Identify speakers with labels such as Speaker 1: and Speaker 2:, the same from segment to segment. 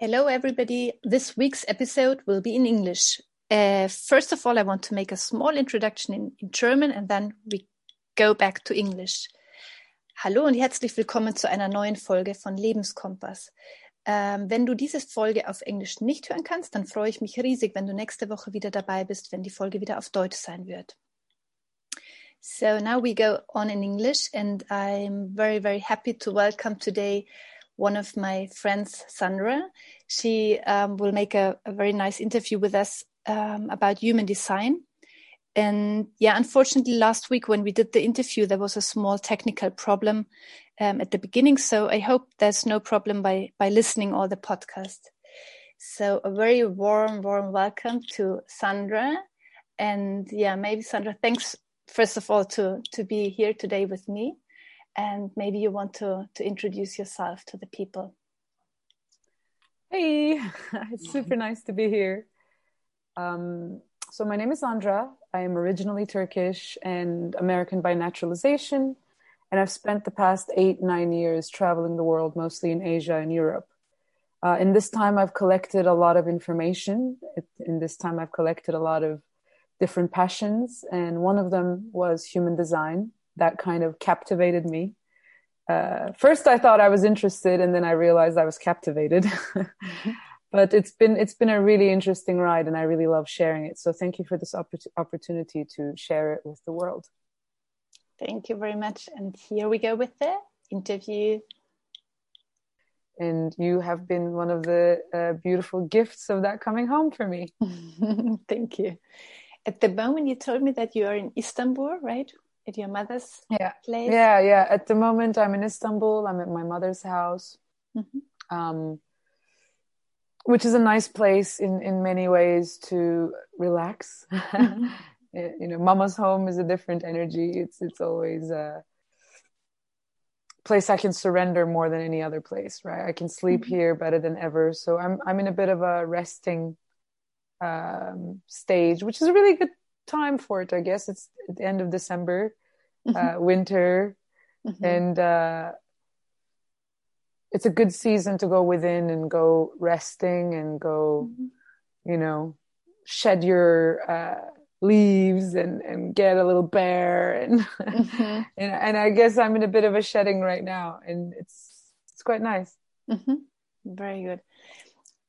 Speaker 1: Hello, everybody. This week's episode will be in English. Uh, first of all, I want to make a small introduction in, in German and then we go back to English. Hallo und herzlich willkommen zu einer neuen Folge von Lebenskompass. Ähm, wenn du diese Folge auf Englisch nicht hören kannst, dann freue ich mich riesig, wenn du nächste Woche wieder dabei bist, wenn die Folge wieder auf Deutsch sein wird. So now we go on in English, and I'm very, very happy to welcome today one of my friends, Sandra. She um, will make a, a, very nice interview with us um, about human design. And yeah, unfortunately, last week when we did the interview, there was a small technical problem um, at the beginning. So I hope there's no problem by by listening all the podcast. So a very warm, warm welcome to Sandra. And yeah, maybe Sandra, thanks first of all to to be here today with me and maybe you want to to introduce yourself to the people.
Speaker 2: Hey it's super nice to be here. Um, so my name is Andra. i am originally turkish and american by naturalization and i've spent the past eight nine years traveling the world mostly in asia and europe. Uh, in this time i've collected a lot of information. In this time i've collected a lot of different passions and one of them was human design that kind of captivated me. Uh, first, I thought I was interested, and then I realized I was captivated. mm-hmm. But it's been it's been a really interesting ride, and I really love sharing it. So thank you for this opp- opportunity to share it with the world.
Speaker 1: Thank you very much. And here we go with the interview.
Speaker 2: And you have been one of the uh, beautiful gifts of that coming home for me.
Speaker 1: Thank you. At the moment, you told me that you are in Istanbul, right? At your mother's
Speaker 2: yeah.
Speaker 1: place?
Speaker 2: Yeah, yeah. At the moment, I'm in Istanbul. I'm at my mother's house, mm-hmm. um, which is a nice place in in many ways to relax. Mm-hmm. you know, mama's home is a different energy. It's it's always a place I can surrender more than any other place. Right, I can sleep mm-hmm. here better than ever. So I'm I'm in a bit of a resting um, stage, which is a really good time for it. I guess it's at the end of December, mm-hmm. uh, winter, mm-hmm. and uh, it's a good season to go within and go resting and go, mm-hmm. you know, shed your uh, leaves and and get a little bare and, mm-hmm. and and I guess I'm in a bit of a shedding right now, and it's it's quite nice.
Speaker 1: Mm-hmm. Very good.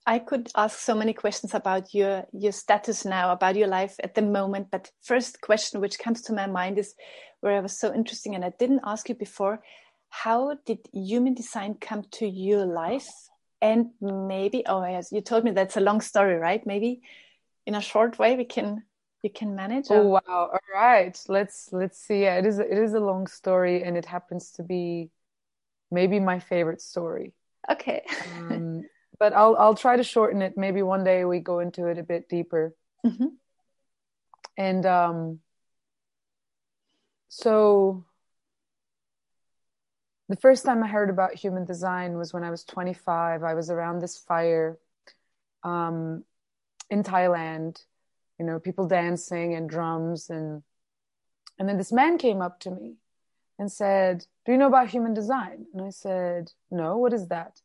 Speaker 1: I could ask so many questions about your your status now, about your life at the moment. But first question which comes to my mind is where I was so interesting, and I didn't ask you before. How did human design come to your life? And maybe, oh yes, you told me that's a long story, right? Maybe in a short way we can you can manage.
Speaker 2: Oh wow! All right, let's let's see. Yeah, it is it is a long story, and it happens to be maybe my favorite story.
Speaker 1: Okay.
Speaker 2: um, but I'll I'll try to shorten it. Maybe one day we go into it a bit deeper. Mm-hmm. And um, so the first time I heard about human design was when I was 25. I was around this fire um, in Thailand, you know, people dancing and drums and and then this man came up to me and said, "Do you know about human design?" And I said, "No, what is that?"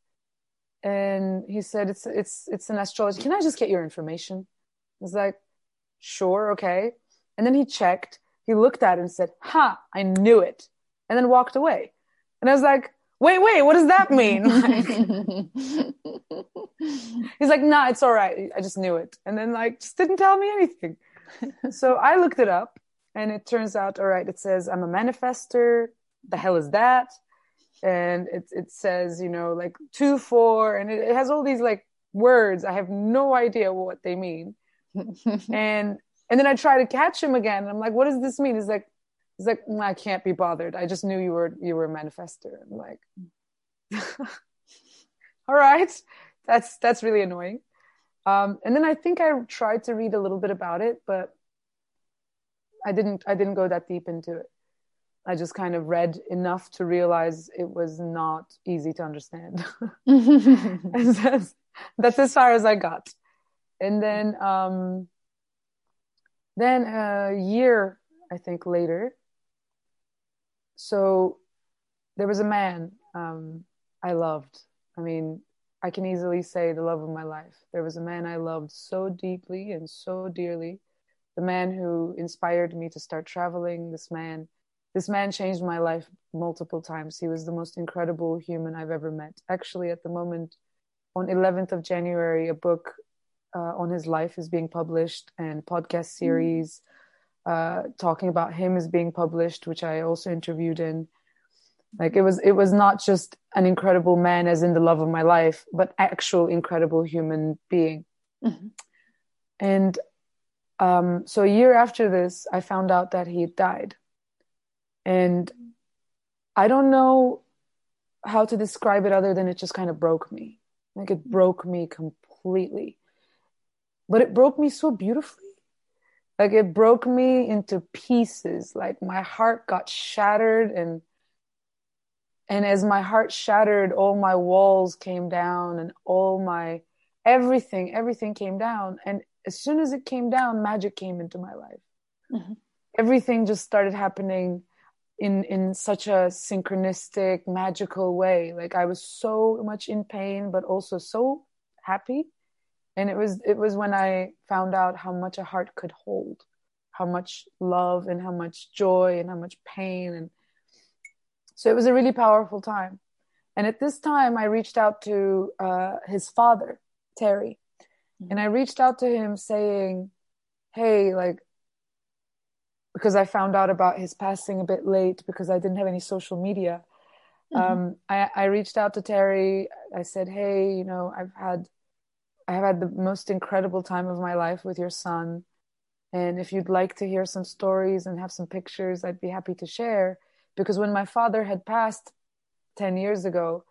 Speaker 2: And he said it's it's it's an astrology. Can i just get your information? I was like sure okay. And then he checked he looked at it and said ha i knew it and then walked away. And i was like wait wait what does that mean? He's like nah it's all right. I just knew it. And then like just didn't tell me anything. So i looked it up and it turns out all right it says i'm a manifestor. The hell is that and it it says you know like two four and it, it has all these like words. I have no idea what they mean. And and then i try to catch him again and i'm like what does this mean? He's like he's like mm, i can't be bothered. I just knew you were you were a manifestor. I'm like all right. That's that's really annoying. Um, and then i think i tried to read a little bit about it but i didn't i didn't go that deep into it I just kind of read enough to realize it was not easy to understand. that's, that's, as far as I got. And then, um, then a year, I think later, so there was a man um, I loved. I mean, I can easily say the love of my life. There was a man I loved so deeply and so dearly. The man who inspired me to start traveling. This man, this man changed my life multiple times. He was the most incredible human I've ever met. Actually, at the moment, on 11th of January, a book uh, on his life is being published, and podcast mm. series uh, talking about him is being published, which I also interviewed in like it was it was not just an incredible man as in the love of my life but actual incredible human being mm-hmm. and um, so a year after this i found out that he had died and i don't know how to describe it other than it just kind of broke me. Like it broke me completely. But it broke me so beautifully. Like it broke me into pieces. Like my heart got shattered and and as my heart shattered all my walls came down and all my everything everything came down. And as soon as it came down magic came into my life. Mm-hmm. everything just started happening in in such a synchronistic magical way like i was so much in pain but also so happy and it was it was when i found out how much a heart could hold how much love and how much joy and how much pain and so it was a really powerful time. And at this time, I reached out to uh, his father, Terry, mm-hmm. and I reached out to him saying, Hey, like, because I found out about his passing a bit late because I didn't have any social media. Mm-hmm. Um, I, I reached out to Terry. I said, Hey, you know, I've had, I have had the most incredible time of my life with your son. And if you'd like to hear some stories and have some pictures, I'd be happy to share because when my father had passed 10 years ago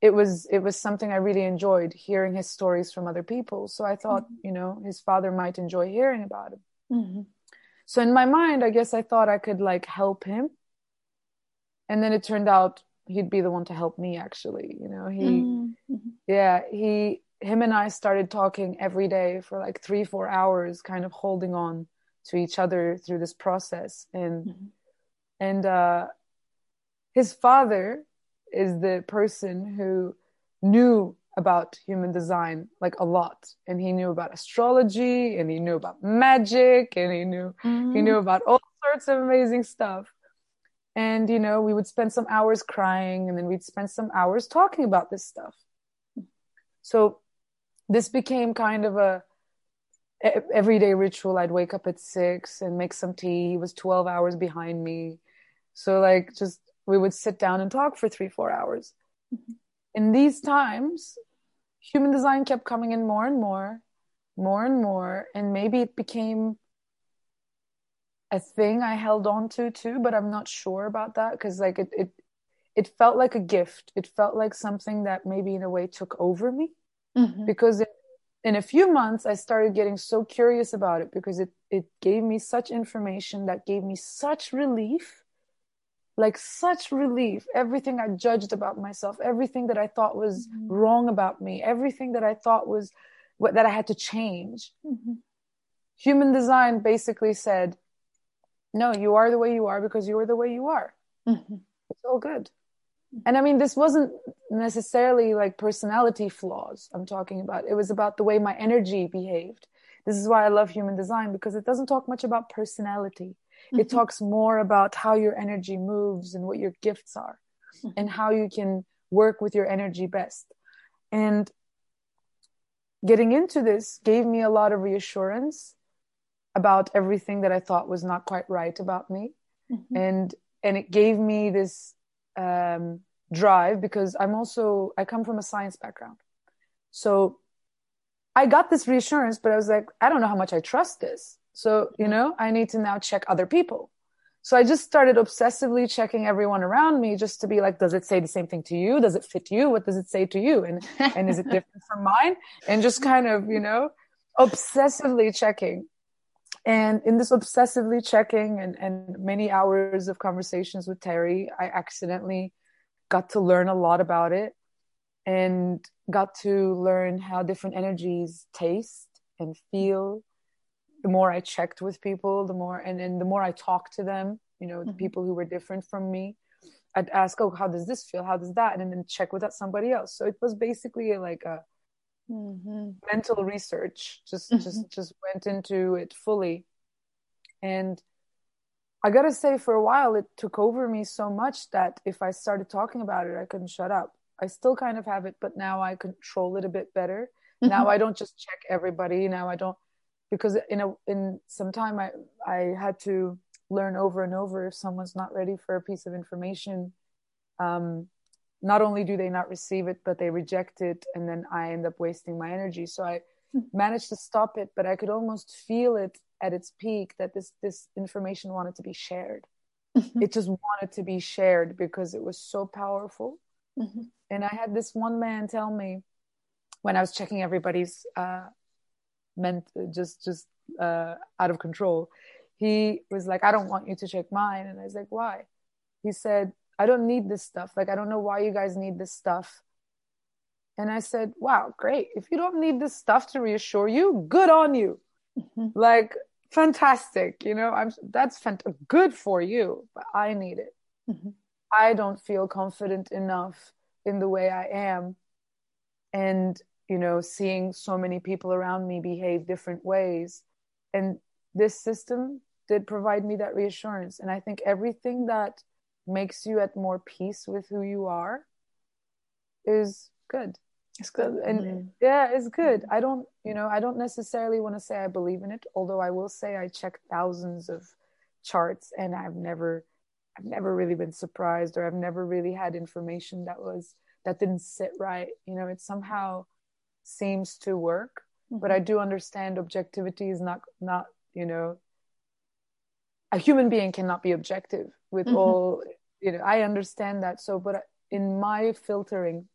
Speaker 2: it was it was something i really enjoyed hearing his stories from other people so i thought mm-hmm. you know his father might enjoy hearing about him mm-hmm. So in my mind i guess i thought i could like help him. And then it turned out he'd be the one to help me actually you know? He mm-hmm. yeah he him and i started talking every day for like three four hours kind of holding on to each other through this process. And mm-hmm. and uh, his father is the person who knew about human design like a lot and he knew about astrology and he knew about magic and he knew mm-hmm. he knew about all sorts of amazing stuff and you know we would spend some hours crying and then we'd spend some hours talking about this stuff so this became kind of a everyday ritual i'd wake up at six and make some tea he was 12 hours behind me so like just we would sit down and talk for three, four hours. Mm-hmm. In these times, human design kept coming in more and more, more and more, and maybe it became a thing I held on to too, but I'm not sure about that because like it it it felt like a gift. It felt like something that maybe in a way took over me mm-hmm. because it, in a few months I started getting so curious about it because it it gave me such information that gave me such relief like such relief. Everything i judged about myself everything that i thought was mm-hmm. wrong about me everything that i thought was what that i had to change. Mm-hmm. human design basically said no you are the way you are because you are the way you are. Mm-hmm. it's all good. And i mean this wasn't necessarily like personality flaws i'm talking about. It was about the way my energy behaved. This is why i love human design because it doesn't talk much about personality Mm-hmm. It talks more about how your energy moves and what your gifts are mm-hmm. and how you can work with your energy best. And getting into this gave me a lot of reassurance about everything that I thought was not quite right about me. Mm-hmm. And and it gave me this um, drive because I'm also I come from a science background. So I got this reassurance, but I was like, I don't know how much I trust this. So, you know, I need to now check other people. So I just started obsessively checking everyone around me just to be like, does it say the same thing to you? Does it fit you? What does it say to you? And, and is it different from mine? And just kind of, you know, obsessively checking. And in this obsessively checking and, and many hours of conversations with Terry, I accidentally got to learn a lot about it and got to learn how different energies taste and feel the more I checked with people, the more and, and the more I talked to them, you know, mm-hmm. the people who were different from me, I'd ask, oh, how does this feel? How does that? And then check with that somebody else. So it was basically like a mm-hmm. mental research. Just mm-hmm. just just went into it fully. And I gotta say, for a while, it took over me so much that if I started talking about it, I couldn't shut up. I still kind of have it, but now I control it a bit better. Mm-hmm. Now I don't just check everybody. Now I don't because in a in some time I I had to learn over and over if someone's not ready for a piece of information um, not only do they not receive it but they reject it and then i end up wasting my energy so i hmm. managed to stop it but i could almost feel it at its peak that this this information wanted to be shared mm-hmm. it just wanted to be shared because it was so powerful mm-hmm. and i had this one man tell me when i was checking everybody's uh meant just just uh out of control he was like, I don't want you to check mine. And I was like, why? He said, I don't need this stuff. Like, I don't know why you guys need this stuff. And I said, wow, great. If you don't need this stuff to reassure you, good on you. Mm-hmm. Like, fantastic. You know, I'm, that's fant- good for you, but I need it. Mm-hmm. I don't feel confident enough in the way I am. And, you know, seeing so many people around me behave different ways. And this system did provide me that reassurance. And I think everything that makes you at more peace with who you are is good.
Speaker 1: It's good.
Speaker 2: And mm-hmm. yeah, it's good. I don't, you know, I don't necessarily want to say I believe in it, although I will say I check thousands of charts and I've never I've never really been surprised or I've never really had information that was that didn't sit right. You know, it's somehow seems to work. Mm-hmm. But I do understand objectivity is not not, you know, a human being cannot be objective with mm-hmm. all you know i understand that so but in my filtering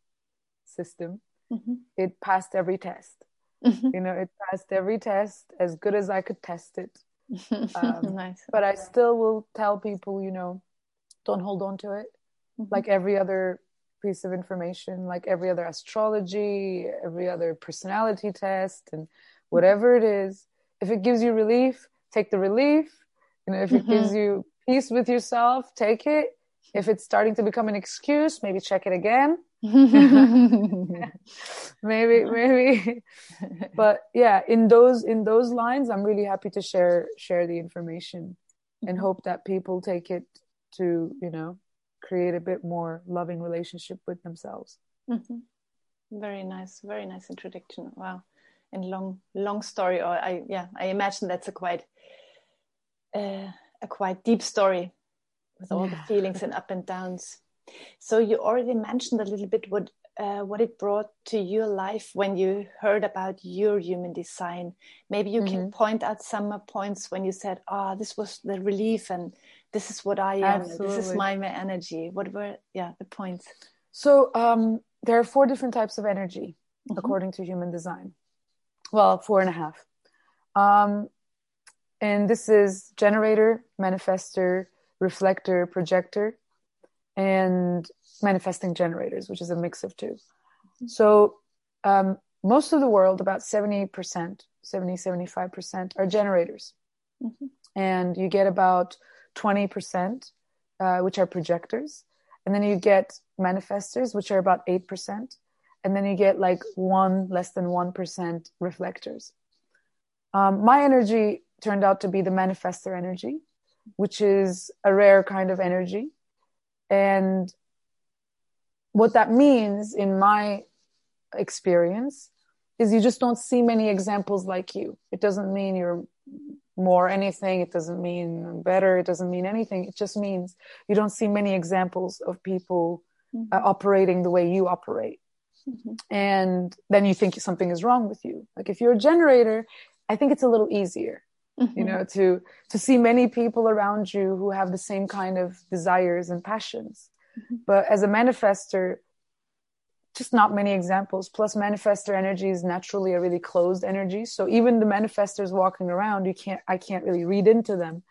Speaker 2: system mm-hmm. it passed every test mm-hmm. you know it passed every test as good as i could test it um, nice but i still will tell people you know don't hold on to it mm-hmm. like every other piece of information like every other astrology every other personality test and whatever it is if it gives you relief take the relief you know, if it mm-hmm. gives you peace with yourself, take it. If it's starting to become an excuse, maybe check it again. maybe, maybe. but yeah, in those in those lines, I'm really happy to share share the information and mm-hmm. hope that people take it to, you know, create a bit more loving relationship with themselves.
Speaker 1: Mm-hmm. Very nice, very nice introduction. Wow. And long long story or I yeah, I imagine that's a quite uh, a quite deep story with all yeah. the feelings and up and downs. So you already mentioned a little bit what uh, what it brought to your life when you heard about your human design. Maybe you mm-hmm. can point out some points when you said, "Ah, oh, this was the relief, and this is what I am. Absolutely. This is my, my energy." What were yeah the points?
Speaker 2: So um, there are four different types of energy mm-hmm. according to human design. Well, four and a half. Um, and this is generator, manifestor, reflector, projector, and manifesting generators, which is a mix of 2 mm-hmm. So um, most of the world, about 70%, 70, 75% are generators. Mm-hmm. And you get about 20%, uh, which are projectors. And then you get manifestors, which are about 8%. And then you get like one, less than 1% reflectors. Um, my energy turned out to be the manifestor energy, which is a rare kind of energy. And what that means in my experience is you just don't see many examples like you. It doesn't mean you're more anything. It doesn't mean better. It doesn't mean anything. It just means you don't see many examples of people mm-hmm. uh, operating the way you operate. Mm-hmm. And then you think something is wrong with you. Like if you're a generator, I think it's a little easier mm-hmm. you know to to see many people around you who have the same kind of desires and passions mm-hmm. but as a manifestor just not many examples plus manifestor energy is naturally a really closed energy so even the manifestors walking around you can't i can't really read into them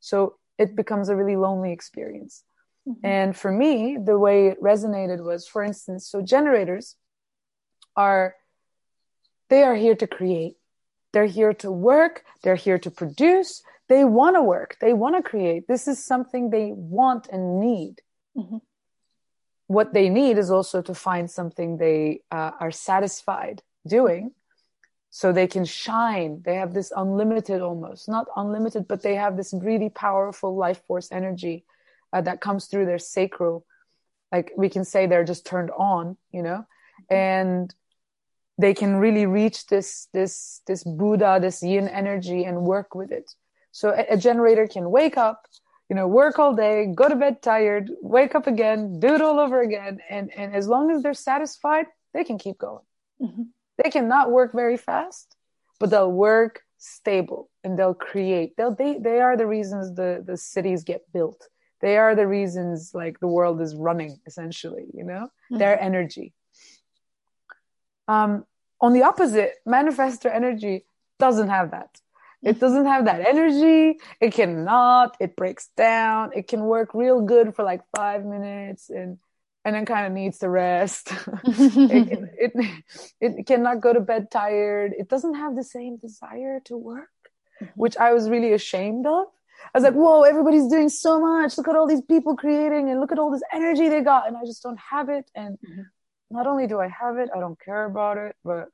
Speaker 2: so it becomes a really lonely experience mm-hmm. and for me the way it resonated was for instance so generators are they are here to create they're here to work. They're here to produce. They want to work. They want to create. This is something they want and need. Mm-hmm. What they need is also to find something they uh, are satisfied doing so they can shine. They have this unlimited almost not unlimited but they have this really powerful life force energy uh, that comes through their sacral. Like we can say they're just turned on you know? And they can really reach this this this buddha this yin energy and work with it. So a, a generator can wake up you know work all day go to bed tired wake up again do it all over again. And and as long as they're satisfied they can keep going. Mm-hmm. they cannot work very fast but they'll work stable and they'll create. They'll they, they are the reasons the the cities get built. They are the reasons like the world is running essentially you know mm-hmm. their energy. Um on the opposite manifestor energy doesn't have that it doesn't have that energy. It cannot. It breaks down. It can work real good for like five minutes and and then kind of needs to rest. it, it, it cannot go to bed tired. It doesn't have the same desire to work, mm-hmm. which I was really ashamed of. I was like, whoa, everybody's doing so much. Look at all these people creating and look at all this energy they got. And I just don't have it. And mm-hmm. not only do I have it, I don't care about it, but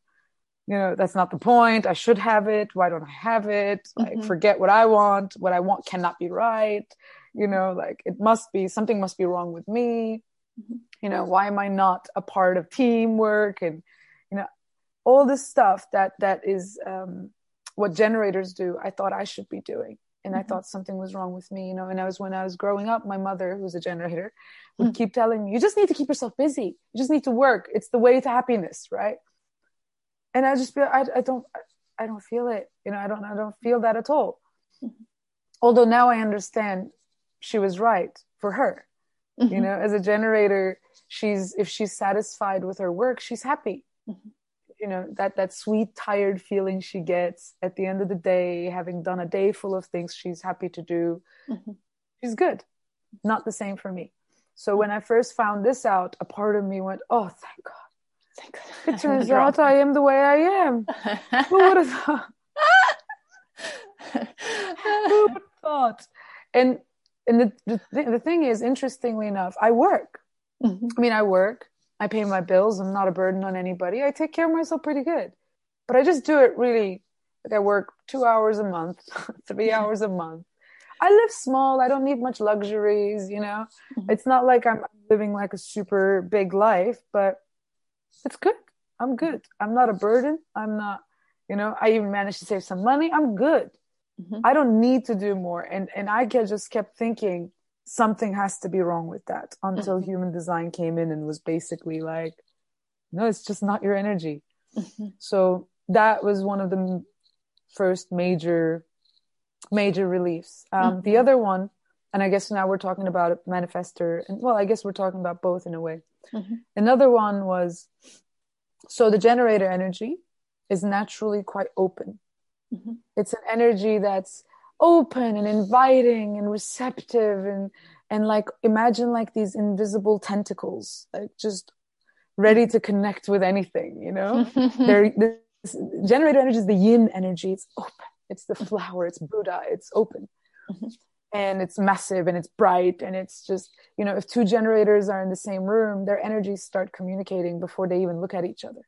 Speaker 2: you know that's not the point. I should have it. Why don't i have it? Like mm-hmm. forget what i want. What i want cannot be right. You know like it must be something must be wrong with me. Mm-hmm. you know why am i not a part of teamwork? And you know all this stuff that that is um, what generators do i thought i should be doing. And mm-hmm. i thought something was wrong with me you know. And i was when i was growing up my mother who's a generator would mm-hmm. keep telling me you just need to keep yourself busy. You just need to work. It's the way to happiness right and I just feel I, I don't I don't feel it. You know, I don't I don't feel that at all. Mm-hmm. Although now I understand she was right for her. Mm-hmm. You know, as a generator, she's if she's satisfied with her work, she's happy. Mm-hmm. You know, that that sweet tired feeling she gets at the end of the day, having done a day full of things she's happy to do. Mm-hmm. She's good. Not the same for me. So when I first found this out, a part of me went, "Oh, thank God." It turns out I am the way I am. Who would have thought? Who would have thought? And and the, the the thing is, interestingly enough, I work. Mm-hmm. I mean, I work. I pay my bills. I'm not a burden on anybody. I take care of myself pretty good, but I just do it really. Like I work two hours a month, three hours a month. I live small. I don't need much luxuries. You know, mm-hmm. it's not like I'm living like a super big life, but it's good. I'm good. I'm not a burden. I'm not, you know, I even managed to save some money. I'm good. Mm-hmm. I don't need to do more. And and I just kept thinking something has to be wrong with that until mm-hmm. human design came in and was basically like, no, it's just not your energy. Mm-hmm. So that was one of the first major major reliefs. Um, the mm-hmm. other one, and I guess now we're talking about manifestor, and well, I guess we're talking about both in a way. Mm-hmm. Another one was so the generator energy is naturally quite open. Mm-hmm. It's an energy that's open and inviting and receptive and and like imagine like these invisible tentacles like just ready to connect with anything you know there this generator energy is the yin energy it's open it's the flower it's buddha it's open mm-hmm and it's massive and it's bright and it's just you know if two generators are in the same room their energies start communicating before they even look at each other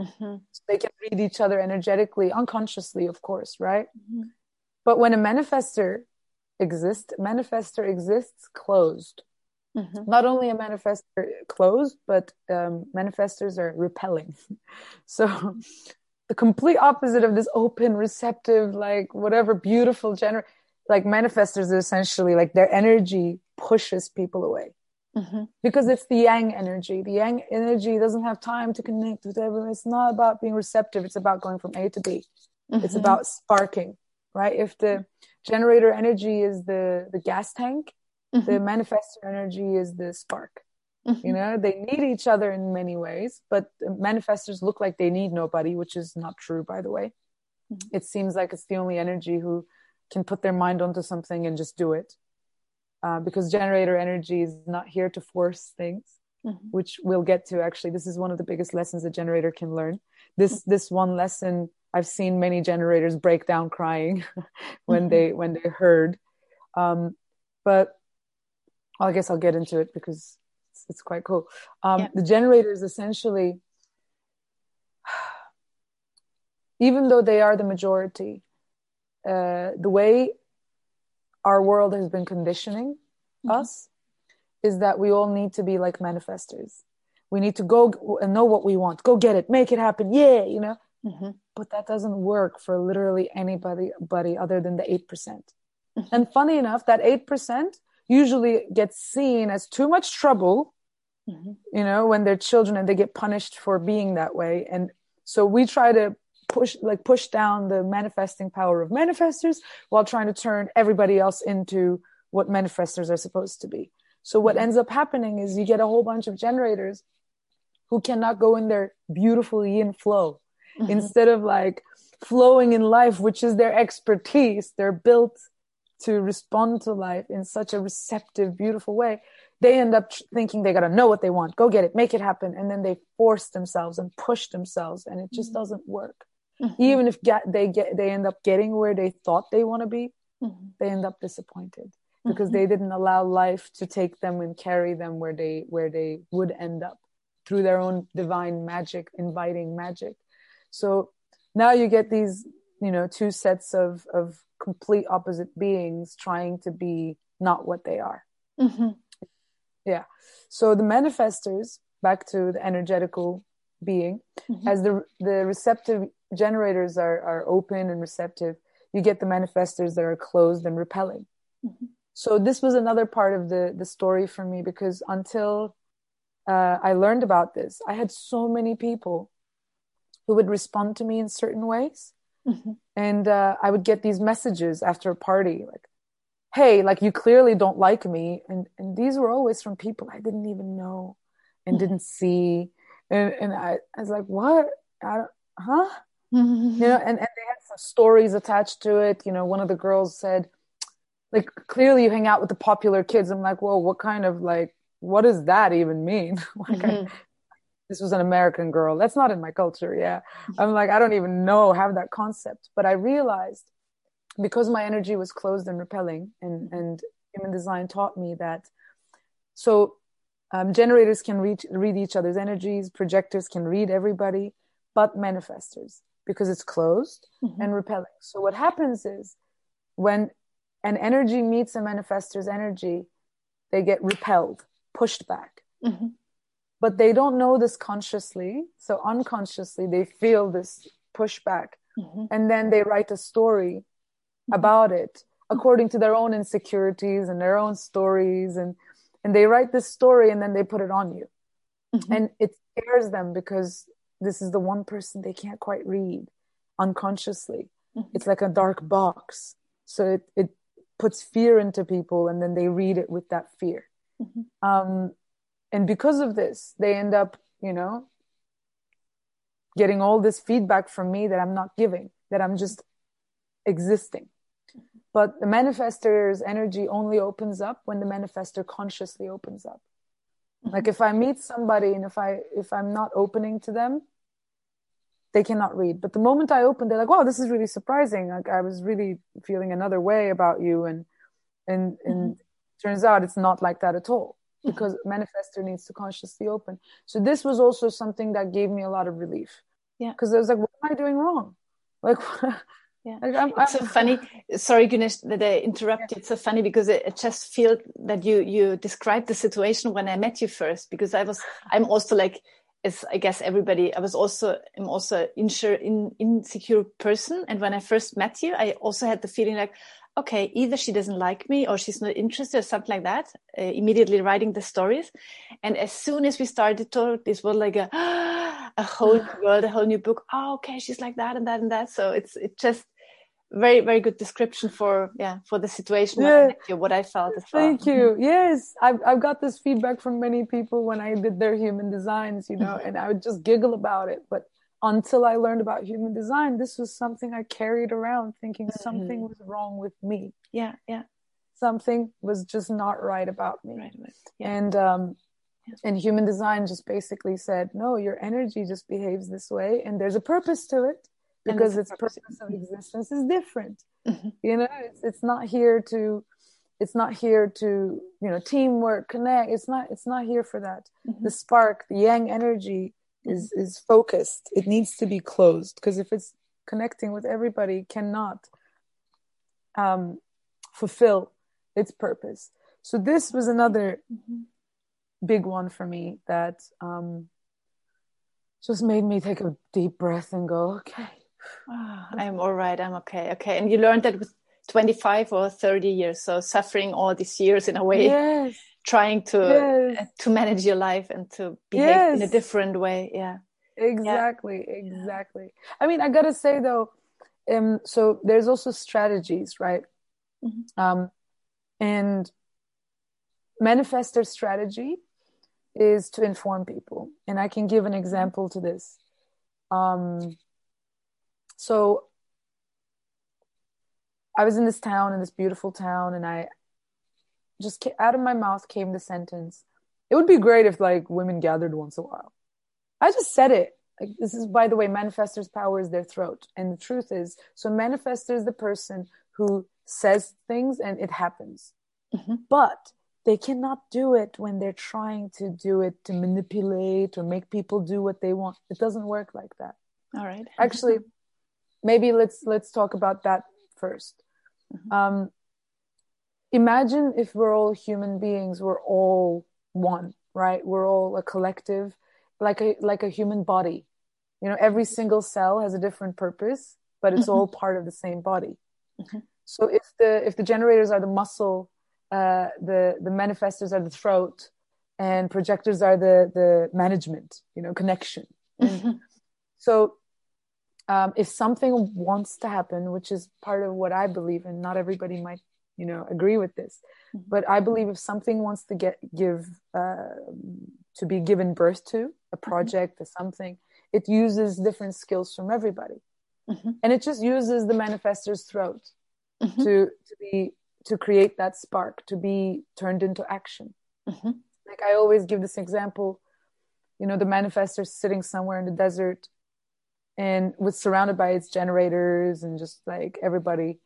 Speaker 2: mm-hmm. so they can read each other energetically unconsciously of course right mm-hmm. but when a manifestor exists manifestor exists closed mm-hmm. not only a manifestor closed but um, manifestors are repelling so the complete opposite of this open receptive like whatever beautiful generator like manifestors are essentially like their energy pushes people away mm-hmm. because it's the yang energy the yang energy doesn't have time to connect with everyone it's not about being receptive it's about going from a to b mm-hmm. it's about sparking right if the generator energy is the the gas tank mm-hmm. the manifestor energy is the spark mm-hmm. you know they need each other in many ways but manifestors look like they need nobody which is not true by the way mm-hmm. it seems like it's the only energy who can put their mind onto something and just do it. Uh, because generator energy is not here to force things, mm-hmm. which we'll get to. Actually, this is one of the biggest lessons a generator can learn. This mm-hmm. this one lesson I've seen many generators break down crying when mm-hmm. they when they heard. Um, but I guess I'll get into it because it's quite cool. Um, yeah. The generators essentially, even though they are the majority, uh, the way our world has been conditioning mm-hmm. us is that we all need to be like manifestors. We need to go and know what we want, go get it, make it happen, yeah, you know. Mm-hmm. But that doesn't work for literally anybody, buddy, other than the eight percent. Mm-hmm. And funny enough, that eight percent usually gets seen as too much trouble, mm-hmm. you know, when they're children and they get punished for being that way. And so we try to push like push down the manifesting power of manifestors while trying to turn everybody else into what manifestors are supposed to be. So what mm-hmm. ends up happening is you get a whole bunch of generators who cannot go in their beautiful yin flow. Mm-hmm. Instead of like flowing in life, which is their expertise, they're built to respond to life in such a receptive, beautiful way. They end up thinking they got to know what they want, go get it, make it happen. And then they force themselves and push themselves and it just mm-hmm. doesn't work mm-hmm. even if get, they get they end up getting where they thought they want to be mm-hmm. they end up disappointed because mm-hmm. they didn't allow life to take them and carry them where they where they would end up through their own divine magic inviting magic so now you get these you know two sets of of complete opposite beings trying to be not what they are mm-hmm. yeah so the manifestors back to the energetical being mm-hmm. as the the receptive generators are, are open and receptive, you get the manifestors that are closed and repelling. Mm-hmm. So this was another part of the, the story for me because until uh, I learned about this, I had so many people who would respond to me in certain ways. Mm-hmm. And uh, I would get these messages after a party like, hey, like you clearly don't like me. And, and these were always from people I didn't even know and mm-hmm. didn't see. And, and I, I was like, what? I don't, huh? You know, and, and they had some stories attached to it. You know, one of the girls said, like, clearly you hang out with the popular kids. I'm like, well, what kind of like, what does that even mean? like, mm-hmm. I, this was an American girl. That's not in my culture. Yeah. I'm like, I don't even know, have that concept. But I realized because my energy was closed and repelling and, and human design taught me that. So um, generators can reach, read each other's energies. Projectors can read everybody, but manifestors because it's closed mm-hmm. and repelling. So what happens is when an energy meets a manifestor's energy, they get repelled, pushed back. Mm-hmm. But they don't know this consciously. So unconsciously, they feel this pushback. Mm-hmm. And then they write a story mm-hmm. about it according to their own insecurities and their own stories. And, and they write this story and then they put it on you. Mm-hmm. And it scares them because this is the one person they can't quite read unconsciously. Mm-hmm. It's like a dark box. So it, it puts fear into people and then they read it with that fear. Mm-hmm. Um, and because of this, they end up, you know, getting all this feedback from me that I'm not giving, that I'm just existing. Mm-hmm. But the manifestor's energy only opens up when the manifestor consciously opens up. Mm-hmm. Like if I meet somebody and if I if I'm not opening to them, they cannot read. But the moment I open, they're like, "Wow, this is really surprising. Like I was really feeling another way about you," and and and mm-hmm. turns out it's not like that at all because mm-hmm. manifestor needs to consciously open. So this was also something that gave me a lot of relief.
Speaker 1: Yeah,
Speaker 2: because I was like, "What am I doing wrong?" Like.
Speaker 1: Yeah, like I'm, it's I'm, so funny. Sorry, Gunesh, that I interrupted. Yeah. It's so funny because it, it just feels that you you described the situation when I met you first. Because I was, I'm also like as I guess everybody, I was also, I'm also insure, in, insecure person. And when I first met you, I also had the feeling like, okay, either she doesn't like me or she's not interested or something like that. Uh, immediately writing the stories. And as soon as we started to this was like a, a whole world, a whole new book. Oh, okay. She's like that and that and that. So it's, it just, very very good description for yeah for the situation yeah. you, what I felt as
Speaker 2: well. Thank you. Yes, I've I've got this feedback from many people when I did their human designs, you know, and I would just giggle about it. But until I learned about human design, this was something I carried around, thinking mm-hmm. something was wrong with me.
Speaker 1: Yeah, yeah.
Speaker 2: Something was just not right about me. Right, right. Yeah. And um, and human design just basically said, no, your energy just behaves this way, and there's a purpose to it because its purpose of existence is different. Mm-hmm. You know, it's, it's not here to it's not here to you know teamwork connect it's not it's not here for that mm-hmm. the spark the yang energy is is focused it needs to be closed because if it's connecting with everybody cannot um fulfill its purpose so this was another mm-hmm. big one for me that um just made me take a deep breath and go okay
Speaker 1: oh, i'm all right. I'm okay. Okay. And you learned that with 25 or 30 years so suffering all these years in a way
Speaker 2: yes.
Speaker 1: trying to yes. uh, to manage your life and to behave yes. in a different way. Yeah.
Speaker 2: Exactly yeah. exactly. I mean i gotta say though um so there's also strategies right? Mm-hmm. um and manifestor strategy is to inform people. And i can give an example to this. Um so I was in this town, in this beautiful town, and I just out of my mouth came the sentence, "It would be great if like women gathered once a while." I just said it. Like, this is, by the way, manifestor's power is their throat, and the truth is, so manifestor is the person who says things and it happens, mm-hmm. but they cannot do it when they're trying to do it to manipulate or make people do what they want. It doesn't work like that.
Speaker 1: All right.
Speaker 2: Actually, maybe let's let's talk about that first. Mm-hmm. Um, imagine if we're all human beings, we're all one, right? We're all a collective, like a like a human body. You know, every single cell has a different purpose, but it's all mm-hmm. part of the same body. Mm-hmm. So if the if the generators are the muscle, uh, the the manifestors are the throat, and projectors are the the management, you know, connection. Mm-hmm. So um, if something wants to happen, which is part of what I believe, and not everybody might, you know, agree with this, mm-hmm. but I believe if something wants to get give uh, to be given birth to a mm-hmm. project mm-hmm. or something, it uses different skills from everybody, mm-hmm. and it just uses the manifestor's throat mm-hmm. to to be to create that spark to be turned into action. Like I always give this example, you know, the manifestor sitting somewhere in the desert and was surrounded by its generators and just like everybody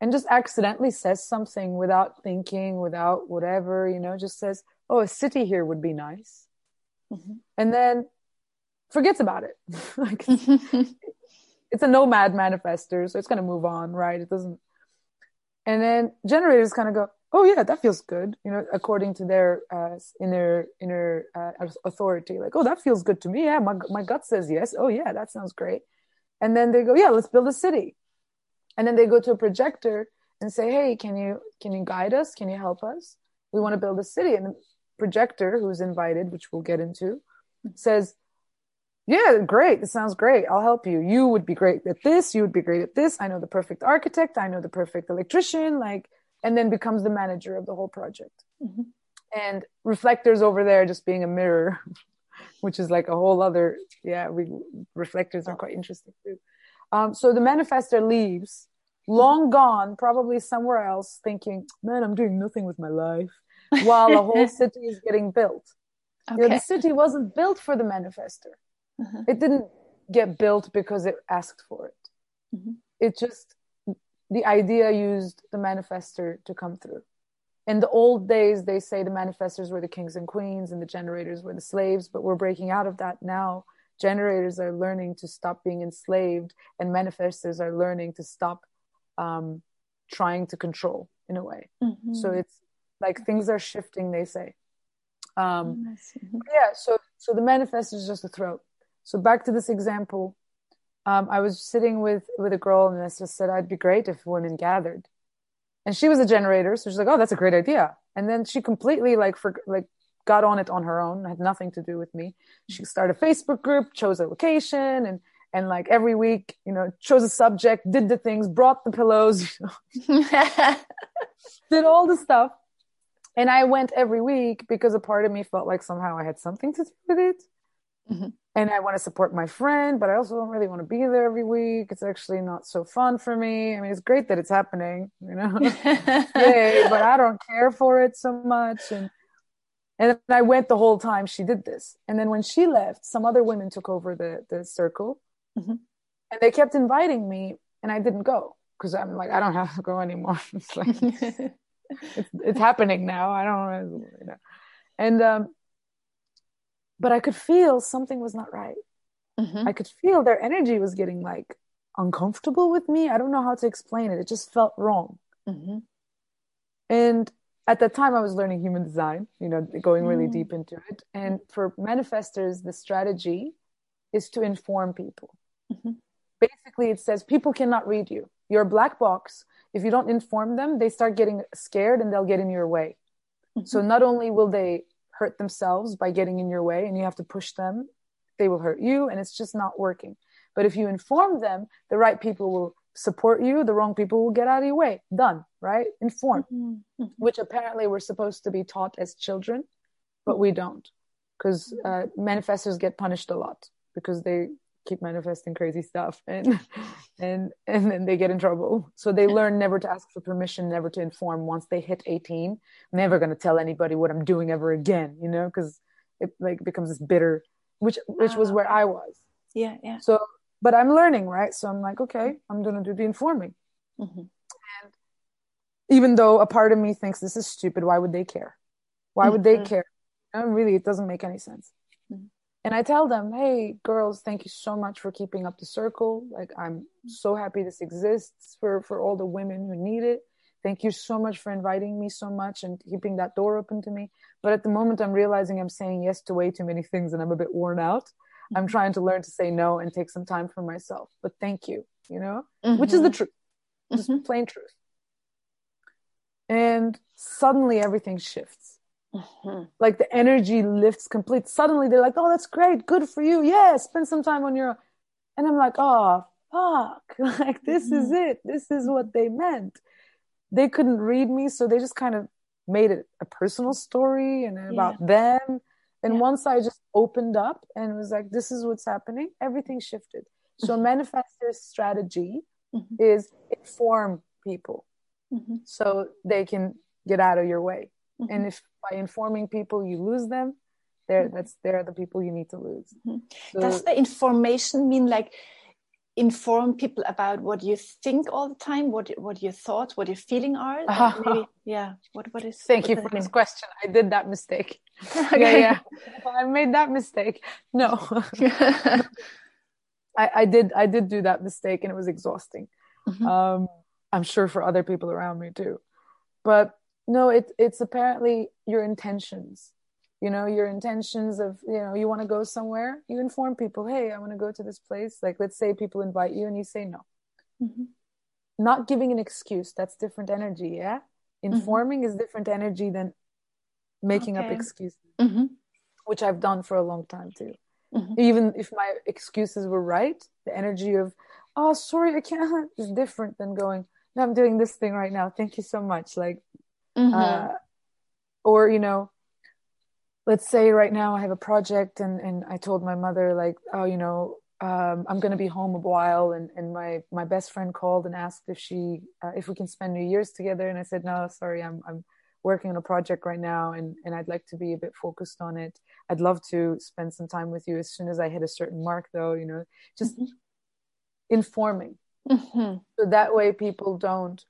Speaker 2: and just accidentally says something without thinking without whatever you know just says oh a city here would be nice. Mm-hmm. and then forgets about it. Like it's a nomad manifestor so it's going to move on right? It doesn't and then generators kind of go oh yeah that feels good you know according to their uh, inner inner uh, authority like oh that feels good to me yeah my, my gut says yes oh yeah that sounds great. And then they go yeah let's build a city. And then they go to a projector and say hey can you can you guide us? Can you help us? We want to build a city. And the projector who's invited which we'll get into says yeah great this sounds great i'll help you. You would be great at this you would be great at this. I know the perfect architect i know the perfect electrician like and then becomes the manager of the whole project. Mm-hmm. And reflectors over there just being a mirror, which is like a whole other, yeah, we, reflectors are quite interesting too. Um, so the manifestor leaves, long gone, probably somewhere else, thinking, man, I'm doing nothing with my life, while the whole city is getting built. Okay. You know, the city wasn't built for the manifestor. Uh-huh. It didn't get built because it asked for it. Mm-hmm. It just the idea used the manifestor to come through. In the old days, they say the manifestors were the kings and queens and the generators were the slaves, but we're breaking out of that now. Generators are learning to stop being enslaved, and manifestors are learning to stop um, trying to control in a way. Mm-hmm. So it's like things are shifting, they say. Um, mm-hmm. Yeah, so so the manifestor is just a throat. So back to this example, um, I was sitting with with a girl and I just said I'd be great if women gathered, and she was a generator, so she's like, "Oh, that's a great idea." And then she completely like for like got on it on her own, had nothing to do with me. She started a Facebook group, chose a location, and and like every week, you know, chose a subject, did the things, brought the pillows, you know, did all the stuff. And I went every week because a part of me felt like somehow I had something to do with it. Mm-hmm and I want to support my friend, but I also don't really want to be there every week. It's actually not so fun for me. I mean, it's great that it's happening, you know, yay, but I don't care for it so much. And and I went the whole time she did this. And then when she left, some other women took over the the circle, mm-hmm. and they kept inviting me, and I didn't go because I'm like, I don't have to go anymore. it's like, it's, it's happening now. I don't. You know. And, um, but I could feel something was not right. Mm-hmm. I could feel their energy was getting like uncomfortable with me. I don't know how to explain it. It just felt wrong. Mm-hmm. And at that time, I was learning human design, you know, going really mm. deep into it. And for manifestors, the strategy is to inform people. Mm-hmm. Basically, it says people cannot read you. You're a black box. If you don't inform them, they start getting scared and they'll get in your way. Mm-hmm. So not only will they hurt themselves by getting in your way and you have to push them, they will hurt you and it's just not working. But if you inform them, the right people will support you, the wrong people will get out of your way. Done, right? Inform, mm-hmm. mm-hmm. which apparently we're supposed to be taught as children, but we don't because uh, manifestors get punished a lot because they keep manifesting crazy stuff and and and then they get in trouble. So they learn never to ask for permission never to inform. Once they hit 18 never going to tell anybody what i'm doing ever again you know because it like becomes this bitter which which was where i was.
Speaker 1: Yeah yeah.
Speaker 2: So but i'm learning right? So i'm like okay i'm going to do the informing. Mm-hmm. and even though a part of me thinks this is stupid why would they care? Why would mm-hmm. they care and really it doesn't make any sense and I tell them, hey, girls, thank you so much for keeping up the circle. Like, I'm so happy this exists for, for all the women who need it. Thank you so much for inviting me so much and keeping that door open to me. But at the moment, I'm realizing I'm saying yes to way too many things and I'm a bit worn out. Mm-hmm. I'm trying to learn to say no and take some time for myself. But thank you, you know, mm-hmm. which is the truth, just mm-hmm. plain truth. And suddenly everything shifts Mm-hmm. Like the energy lifts complete. Suddenly they're like, oh, that's great. Good for you. Yeah, spend some time on your. And I'm like, oh, fuck. Like, this mm-hmm. is it. This is what they meant. They couldn't read me. So they just kind of made it a personal story and about yeah. them. And yeah. once I just opened up and was like, this is what's happening, everything shifted. So, mm-hmm. manifestor's strategy mm-hmm. is inform people mm-hmm. so they can get out of your way. Mm-hmm. And if by informing people you lose them, there mm-hmm. that's they're the people you need to lose. Mm-hmm.
Speaker 1: So, Does the information mean like inform people about what you think all the time, what what your thoughts, what your feeling are? Uh-huh. Maybe, yeah. What what is?
Speaker 2: Thank you for this question. I did that mistake. okay. Yeah, yeah. I made that mistake. No. I, I did I did do that mistake and it was exhausting. Mm-hmm. Um, I'm sure for other people around me too. But no it, it's apparently your intentions you know your intentions of you know you want to go somewhere you inform people hey i want to go to this place like let's say people invite you and you say no mm-hmm. not giving an excuse that's different energy yeah mm-hmm. informing mm-hmm. is different energy than making okay. up excuses mm-hmm. which i've done for a long time too mm-hmm. even if my excuses were right the energy of oh sorry i can't is different than going no i'm doing this thing right now thank you so much like Mm-hmm. Uh, or, you know, let's say right now I have a project and, and I told my mother like, oh, you know, um, I'm going to be home a while. And, and my, my best friend called and asked if she, uh, if we can spend New Year's together. And I said, no, sorry, I'm, I'm working on a project right now and, and I'd like to be a bit focused on it. I'd love to spend some time with you as soon as I hit a certain mark though, you know, just mm-hmm. informing. Mm-hmm. So that way people don't,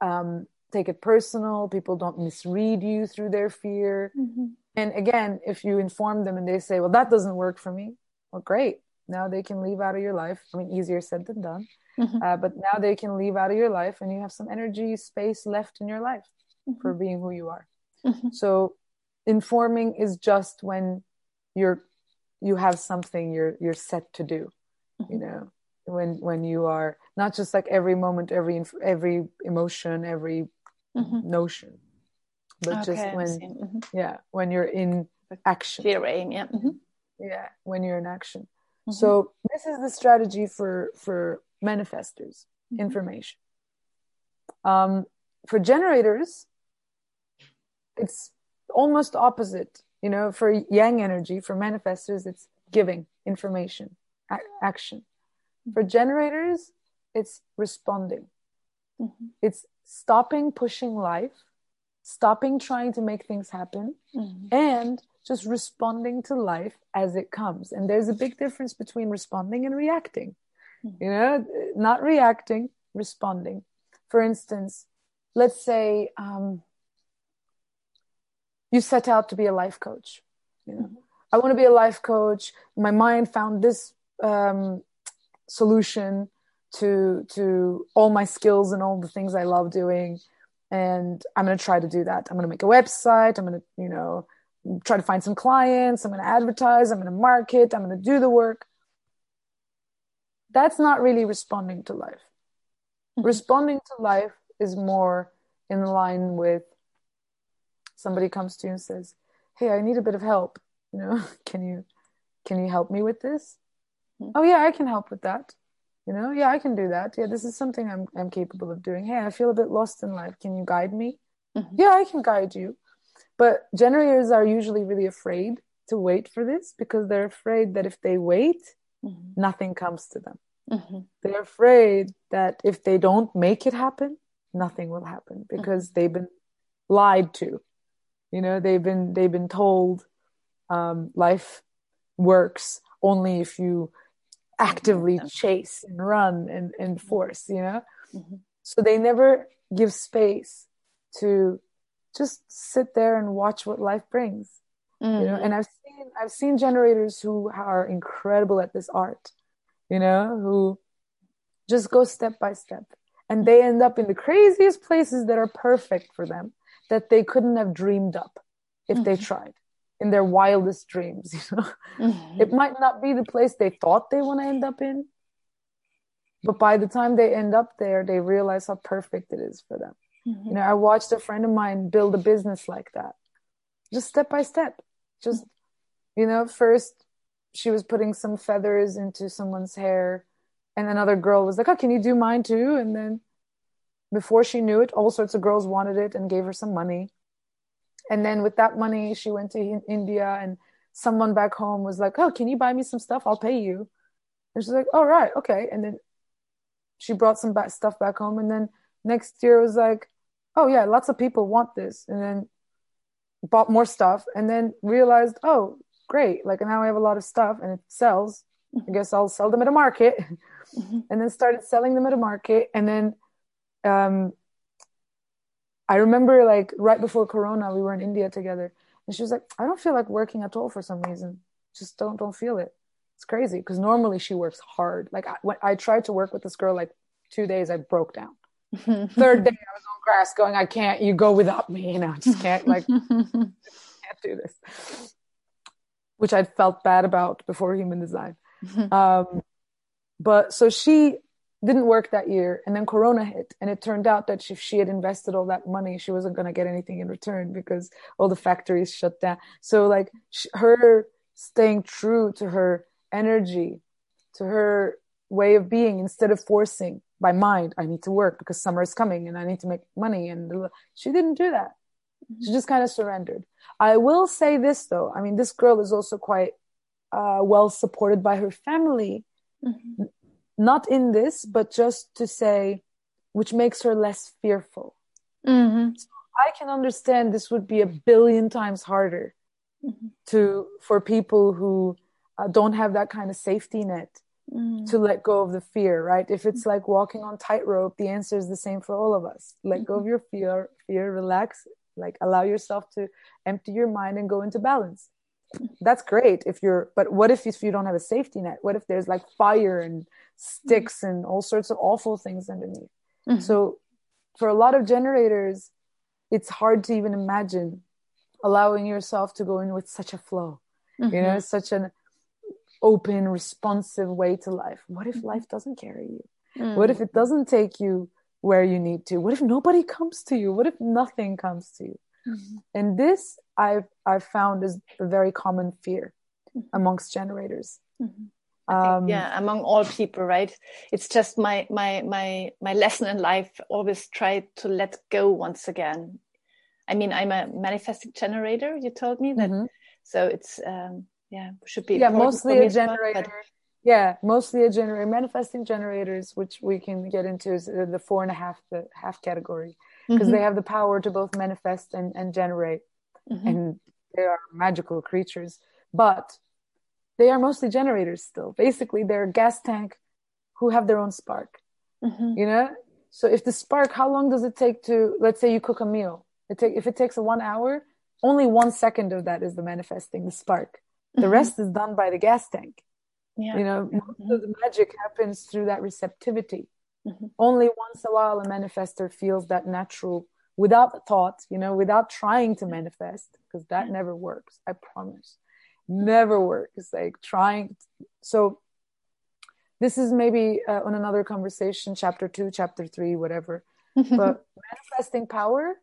Speaker 2: um, take it personal. People don't misread you through their fear. Mm-hmm. And again, if you inform them and they say, well, that doesn't work for me, well, great. Now they can leave out of your life. I mean, easier said than done. Mm-hmm. Uh, but now they can leave out of your life and you have some energy, space left in your life mm-hmm. for being who you are. Mm-hmm. So informing is just when you're, you have something you're, you're set to do, you mm-hmm. know, when, when you are not just like every moment, every, every emotion, every mm-hmm. notion but okay, just when mm-hmm. yeah when you're in action
Speaker 1: fearing yeah mm-hmm.
Speaker 2: yeah when you're in action mm-hmm. so this is the strategy for for manifestors mm-hmm. information um for generators it's almost opposite you know for yang energy for manifestors it's giving information a- action for mm-hmm. generators it's responding mm-hmm. it's stopping pushing life, stopping trying to make things happen, mm-hmm. and just responding to life as it comes. And there's a big difference between responding and reacting. Mm-hmm. You know, not reacting, responding. For instance, let's say um, you set out to be a life coach. You know, mm-hmm. I want to be a life coach. My mind found this um, solution to to all my skills and all the things I love doing, and I'm going to try to do that. I'm going to make a website. I'm going to you know try to find some clients. I'm going to advertise. I'm going to market. I'm going to do the work. That's not really responding to life. Mm-hmm. Responding to life is more in line with somebody comes to you and says, "Hey, I need a bit of help. You know, can you can you help me with this?" Mm-hmm. Oh yeah, I can help with that. You know, yeah, I can do that. Yeah, this is something I'm I'm capable of doing. Hey, I feel a bit lost in life. Can you guide me? Mm-hmm. Yeah, I can guide you. But generators are usually really afraid to wait for this because they're afraid that if they wait, mm-hmm. nothing comes to them. Mm-hmm. They're afraid that if they don't make it happen, nothing will happen because mm-hmm. they've been lied to. You know, they've been they've been told um, life works only if you actively chase and run and, and force, you know? Mm-hmm. So they never give space to just sit there and watch what life brings. Mm-hmm. You know, mm-hmm. and I've seen I've seen generators who are incredible at this art, you know, who just go step by step. And they end up in the craziest places that are perfect for them that they couldn't have dreamed up if mm-hmm. they tried in their wildest dreams, you know. Mm-hmm. It might not be the place they thought they want to end up in, but by the time they end up there, they realize how perfect it is for them. Mm-hmm. You know, I watched a friend of mine build a business like that, just step by step. Just, you know, first she was putting some feathers into someone's hair, and another girl was like, "Oh, can you do mine too?" And then, before she knew it, all sorts of girls wanted it and gave her some money. And then with that money, she went to India, and someone back home was like, "Oh, can you buy me some stuff? I'll pay you." And she's like, "All oh, okay." And then she brought some stuff back home, and then next year was like, oh yeah, lots of people want this, and then bought more stuff, and then realized, oh great, like now I have a lot of stuff and it sells. I guess I'll sell them at a market, mm-hmm. and then started selling them at a market, and then um, I remember like right before Corona, we were in India together, and she was like, I don't feel like working at all for some reason. Just don't don't feel it. It's crazy because normally she works hard. Like I, when I tried to work with this girl like two days, I broke down. Third day, I was on grass going, I can't, you go without me, you know, I just can't, like, can't do this. Which I felt bad about before human design. Um, but so she didn't work that year and then corona hit and it turned out that if she had invested all that money she wasn't going to get anything in return because all the factories shut down. So like her staying true to her energy to her way of being instead of forcing by mind i need to work because summer is coming and i need to make money and she didn't do that. She just kind of surrendered. I will say this though. I mean this girl is also quite uh, well supported by her family. Mm-hmm. Not in this but just to say which makes her less fearful mm-hmm. so i can understand this would be a billion times harder mm-hmm. to for people who uh, don't have that kind of safety net mm. to let go of the fear, right? If it's like walking on tightrope, the answer is the same for all of us. Let go of your fear, fear, relax, like allow yourself to empty your mind and go into balance. That's great if you're, but what if if you don't have a safety net? What if there's like fire and sticks and all sorts of awful things underneath? Mm-hmm. So for a lot of generators, it's hard to even imagine allowing yourself to go in with such a flow. Mm-hmm. You know, such an open, responsive way to life. What if mm-hmm. life doesn't carry you? Mm. What if it doesn't take you where you need to? What if nobody comes to you? What if nothing comes to you? Mm-hmm. And this I've I've found is a very common fear mm-hmm. amongst generators.
Speaker 1: Mm-hmm. Um, yeah, among all people, right? It's just my my my my lesson in life. Always try to let go once again. I mean, I'm a manifesting generator. You told me that, mm-hmm. so it's um, yeah should be
Speaker 2: yeah mostly a generator well, but... yeah mostly a generator manifesting generators which we can get into is the four and a half the half category because mm-hmm. they have the power to both manifest and, and generate mm-hmm. and they are magical creatures but they are mostly generators still basically they're a gas tank who have their own spark mm-hmm. you know So if the spark, how long does it take to, let's say you cook a meal? It take, if it takes a one hour, only one second of that is the manifesting, the spark. The mm-hmm. rest is done by the gas tank. Yeah. You know, most mm-hmm. of the magic happens through that receptivity. Mm-hmm. Only once in a while a manifestor feels that natural without thought, you know, without trying to manifest, because that never works. I promise. Never works. Like trying. So this is maybe uh, on another conversation, chapter two, chapter three, whatever. but manifesting power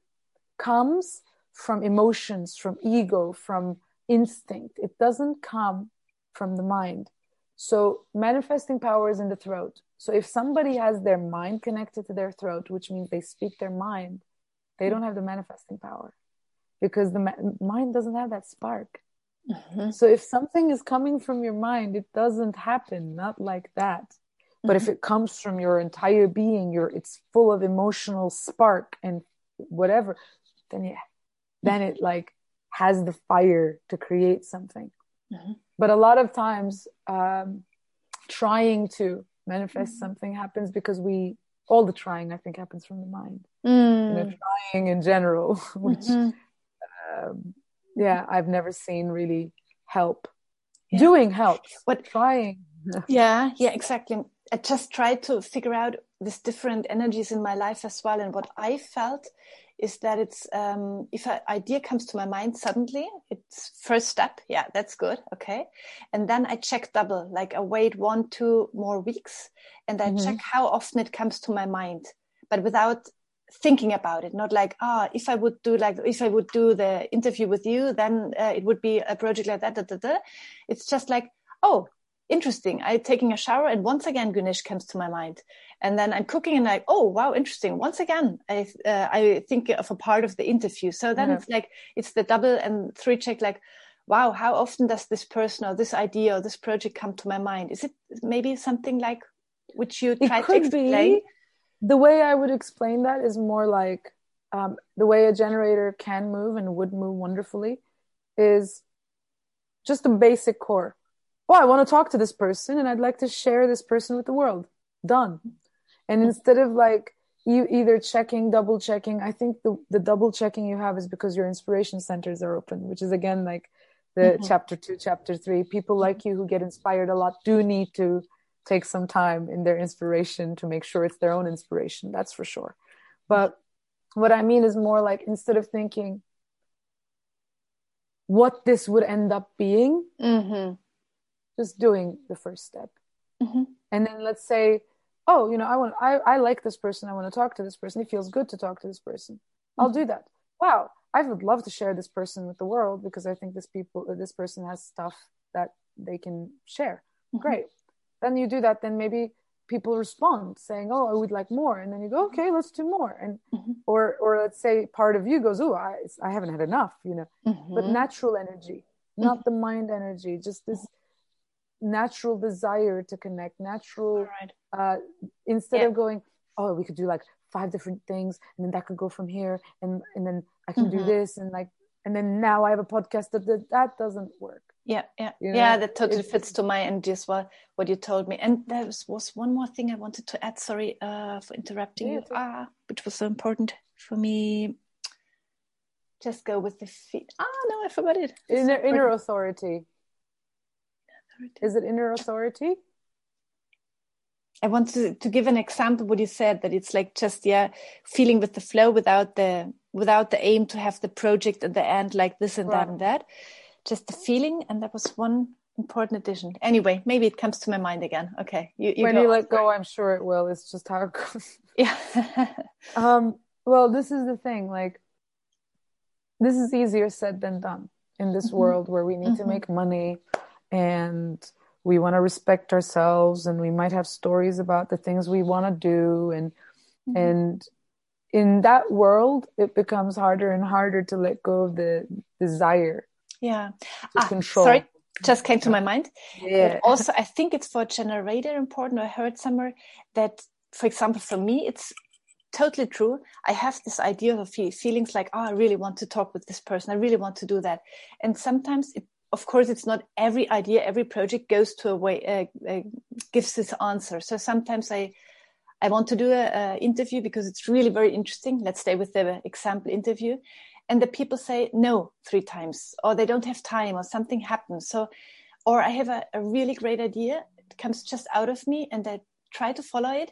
Speaker 2: comes from emotions, from ego, from instinct. It doesn't come from the mind. So manifesting power is in the throat. So if somebody has their mind connected to their throat, which means they speak their mind, they don't have the manifesting power because the ma- mind doesn't have that spark. Mm-hmm. So if something is coming from your mind, it doesn't happen, not like that. Mm-hmm. But if mm-hmm. it comes from your entire being, your it's full of emotional spark and whatever, then yeah, then it like has the fire to create something. Mm-hmm. But a lot of times, um, trying to manifest mm-hmm. something happens because we all the trying I think happens from the mind. Mm. You know, mm. trying in general, which mm-hmm. um, yeah, I've never seen really help. Yeah. Doing helps. What trying?
Speaker 1: yeah, yeah, exactly. I just tried to figure out these different energies in my life as well, and what I felt is that it's um, if an idea comes to my mind suddenly, it's first step. Yeah, that's good. Okay, and then I check double. Like I wait one, two more weeks, and I mm-hmm. check how often it comes to my mind, but without thinking about it. Not like ah, if I would do like if I would do the interview with you, then uh, it would be a project like that. Da, da, da. It's just like oh, interesting. I'm taking a shower and once again Gunesh comes to my mind. And then I'm cooking and like, oh wow, interesting. Once again, I uh, I think of a part of the interview. So then yeah. it's like it's the double and three check like, wow, how often does this person or this idea or this project come to my mind? Is it maybe something like which you try to explain? Be.
Speaker 2: The way I would explain that is more like um, the way a generator can move and would move wonderfully is just a basic core oh, I want to talk to this person and I'd like to share this person with the world. Done. And instead of like you either checking, double checking, I think the, the double checking you have is because your inspiration centers are open, which is again like the mm-hmm. chapter two, chapter three. People like you who get inspired a lot do need to take some time in their inspiration to make sure it's their own inspiration. That's for sure. But what I mean is more like instead of thinking what this would end up being, mm-hmm just doing the first step mm-hmm. and then let's say oh you know i want i, I like this person i want to talk to this person it feels good to talk to this person mm-hmm. i'll do that wow i would love to share this person with the world because i think this people this person has stuff that they can share mm-hmm. great then you do that then maybe people respond saying oh i would like more and then you go okay let's do more and mm-hmm. or or let's say part of you goes oh i i haven't had enough you know but mm-hmm. natural energy not mm-hmm. the mind energy just this natural desire to connect natural right. uh, instead yeah. of going oh we could do like five different things and then that could go from here and and then i can mm-hmm. do this and like and then now i have a podcast that that, that doesn't work.
Speaker 1: Yeah yeah. You know? yeah that totally it's, fits to my energy as well what you told me. And there was, was one more thing i wanted to add sorry uh, for interrupting yeah, you ah, which was so important for me. Just go with the feet. Ah no i forgot it.
Speaker 2: Inner, inner authority is it inner authority?
Speaker 1: I want to, to give an example what you said that it's like just yeah feeling with the flow without the without the aim to have the project at the end like this and right. that and that just the feeling and that was one important addition anyway maybe it comes to my mind again okay
Speaker 2: you, you when go. you let go i'm sure it will it's just how it goes yeah um well this is the thing like this is easier said than done in this mm-hmm. world where we need mm-hmm. to make money and we want to respect ourselves and we might have stories about the things we want to do and mm-hmm. and in that world it becomes harder and harder to let go of the desire
Speaker 1: yeah. ah, control. sorry just came to my mind. Yeah. But also i think it's for generator important i heard somewhere that for example for me it's totally true. I have this idea of feelings like oh i really want to talk with this person. I really want to do that. And sometimes it of course, it's not every idea, every project goes to a way, uh, uh, gives this answer. So sometimes I, I want to do a, interview because it's really very interesting. Let's stay with the example interview. And the people say no three times, or they don't have time, or something happens. So, or I have a, a really great idea. It comes just out of me, and I try to follow it,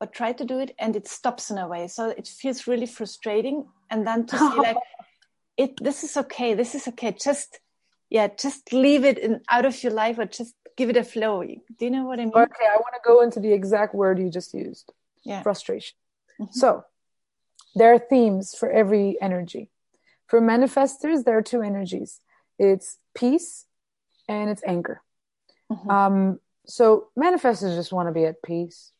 Speaker 1: or try to do it, and it stops in a way. So it feels really frustrating. And then to see like, it, this is okay. This is okay. Just, yeah, just leave it in, out of your life, or just give it a flow. Do you know what I mean?
Speaker 2: Okay, I want to go into the exact word you just used.
Speaker 1: Yeah.
Speaker 2: Frustration. Mm-hmm. So there are themes for every energy. For manifestors, there are two energies. It's peace and it's anger. Mm-hmm. Um, so manifestors just want to be at peace.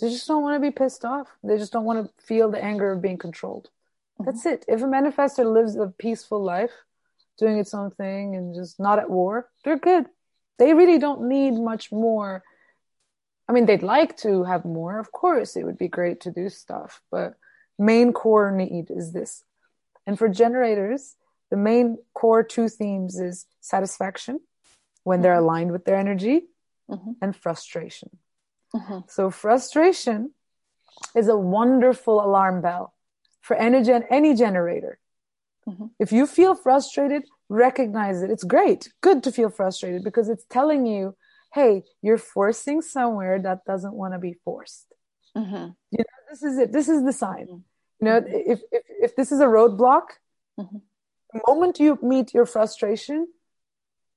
Speaker 2: They just don't want to be pissed off. They just don't want to feel the anger of being controlled. Mm-hmm. That's it. If a manifestor lives a peaceful life, doing its own thing and just not at war, they're good they really don't need much more. I mean, they'd like to have more. Of course, it would be great to do stuff, but main core need is this. And for generators, the main core two themes is satisfaction when they're mm-hmm. aligned with their energy mm-hmm. and frustration. Mm-hmm. So frustration is a wonderful alarm bell for energy and any generator. Mm-hmm. If you feel frustrated, recognize it. It's great, good to feel frustrated because it's telling you, hey, you're forcing somewhere that doesn't want to be forced. Mm-hmm. You know, this is it. This is the sign. Mm-hmm. You know, if, if, if this is a roadblock, mm-hmm. the moment you meet your frustration,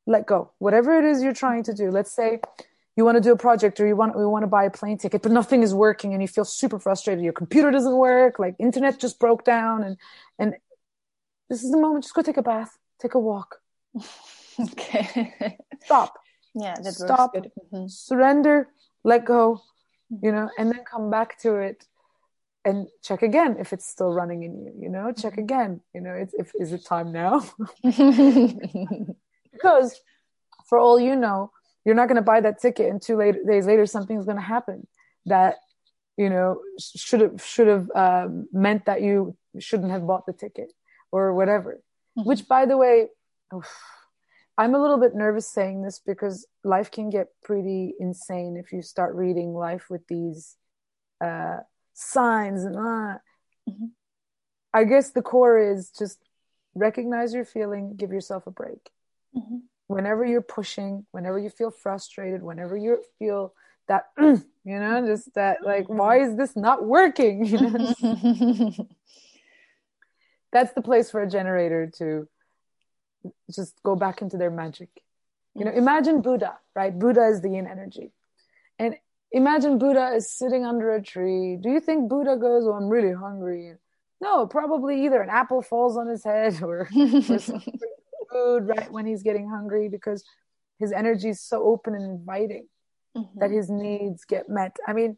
Speaker 2: let go. Whatever it is you're trying to do. Let's say you want to do a project or you want, we want to buy a plane ticket, but nothing is working and you feel super frustrated. Your computer doesn't work, like internet just broke down and, and this is the moment. Just go take a bath take a walk.
Speaker 1: okay.
Speaker 2: Stop.
Speaker 1: Yeah, that
Speaker 2: Stop. Mm-hmm. Surrender, let go, you know, and then come back to it and check again if it's still running in you, you know, check mm-hmm. again, you know, it's, if, is it time now? because for all you know, you're not going to buy that ticket and two later, days later, something's going to happen that, you know, should have, should have um, meant that you shouldn't have bought the ticket or whatever mm-hmm. which by the way oof, i'm a little bit nervous saying this because life can get pretty insane if you start reading life with these uh, signs and uh, mm-hmm. i guess the core is just recognize your feeling give yourself a break mm-hmm. whenever you're pushing whenever you feel frustrated whenever you feel that you know just that like why is this not working you know that's the place for a generator to just go back into their magic. You know, imagine Buddha, right? Buddha is the yin energy. And imagine Buddha is sitting under a tree. Do you think Buddha goes, Oh, I'm really hungry? No, probably either an apple falls on his head or, or some food right when he's getting hungry because his energy is so open and inviting mm-hmm. that his needs get met. I mean,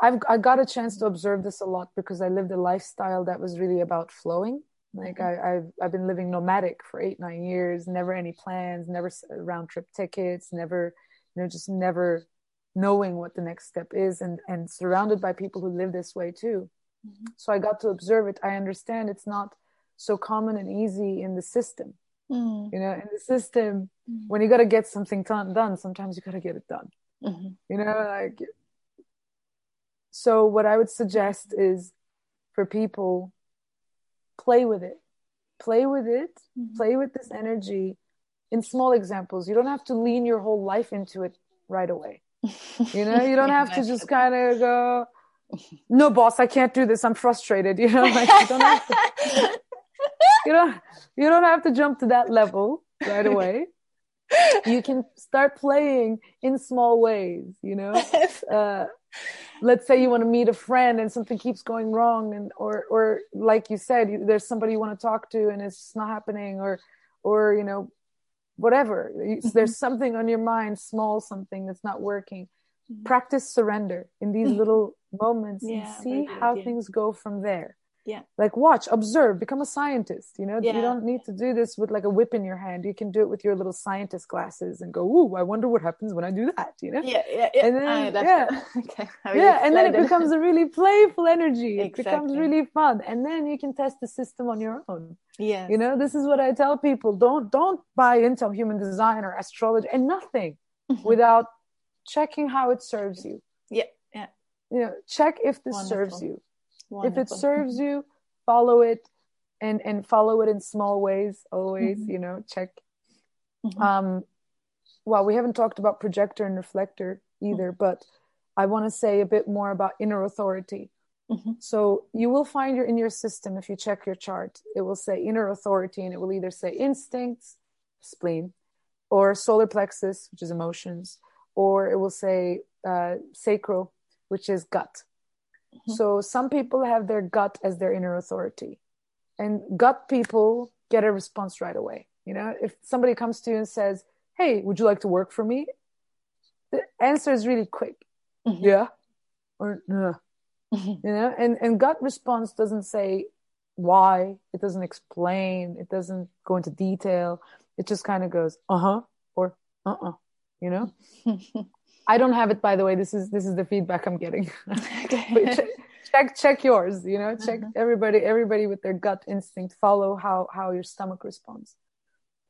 Speaker 2: I've I got a chance to observe this a lot because I lived a lifestyle that was really about flowing. Like mm-hmm. I, I've I've been living nomadic for eight nine years, never any plans, never round trip tickets, never you know just never knowing what the next step is, and and surrounded by people who live this way too. Mm-hmm. So I got to observe it. I understand it's not so common and easy in the system. Mm. You know, in the system, mm. when you got to get something done, done, sometimes you got to get it done. Mm-hmm. You know, like so what I would suggest is for people play with it. Play with it. Mm-hmm. Play with this energy in small examples. You don't have to lean your whole life into it right away. You know, you don't have to just kind of go, no, boss, I can't do this. I'm frustrated. You know, like you don't have to, you know, you don't have to jump to that level right away. You can start playing in small ways, you know, uh, let's say you want to meet a friend and something keeps going wrong and or or like you said there's somebody you want to talk to and it's not happening or or you know whatever mm-hmm. there's something on your mind small something that's not working mm-hmm. practice surrender in these mm-hmm. little moments yeah, and see how yeah. things go from there
Speaker 1: yeah
Speaker 2: like watch observe become a scientist you know yeah. you don't need to do this with like a whip in your hand you can do it with your little scientist glasses and go ooh i wonder what happens when i do that you know
Speaker 1: yeah yeah yeah and then,
Speaker 2: yeah, okay. yeah and then it becomes a really playful energy exactly. it becomes really fun and then you can test the system on your own
Speaker 1: yeah
Speaker 2: you know this is what i tell people don't don't buy into human design or astrology and nothing mm-hmm. without checking how it serves you
Speaker 1: Yeah, yeah.
Speaker 2: You know, check if this
Speaker 1: Wonderful.
Speaker 2: serves you.
Speaker 1: Wonderful.
Speaker 2: If it serves you, follow it and and follow it in small ways always,
Speaker 1: Mhm.
Speaker 2: you know, check.
Speaker 1: Mhm.
Speaker 2: Um well, we haven't talked about projector and reflector either, but I want to say a bit more about inner authority.
Speaker 1: Mhm.
Speaker 2: So you will find your in your system if you check your chart, it will say inner authority and it will either say instincts, spleen, or solar plexus, which is emotions, or it will say uh, sacral, which is gut.
Speaker 1: Mhm.
Speaker 2: So some people have their gut as their inner authority, and gut people get a response right away. You know, if somebody comes to you and says, "Hey, would you like to work for me?" The answer is really quick.
Speaker 1: Mhm.
Speaker 2: Yeah, or no
Speaker 1: Mhm.
Speaker 2: you know and and gut response doesn't say why it doesn't explain it doesn't go into detail it just kind of goes uh-huh or uh-uh you know i don't have it by the way. This is this is the feedback i'm getting.
Speaker 1: Okay.
Speaker 2: check, check check yours you know? Check
Speaker 1: Uh-huh.
Speaker 2: everybody everybody with their gut instinct. Follow how how your stomach responds.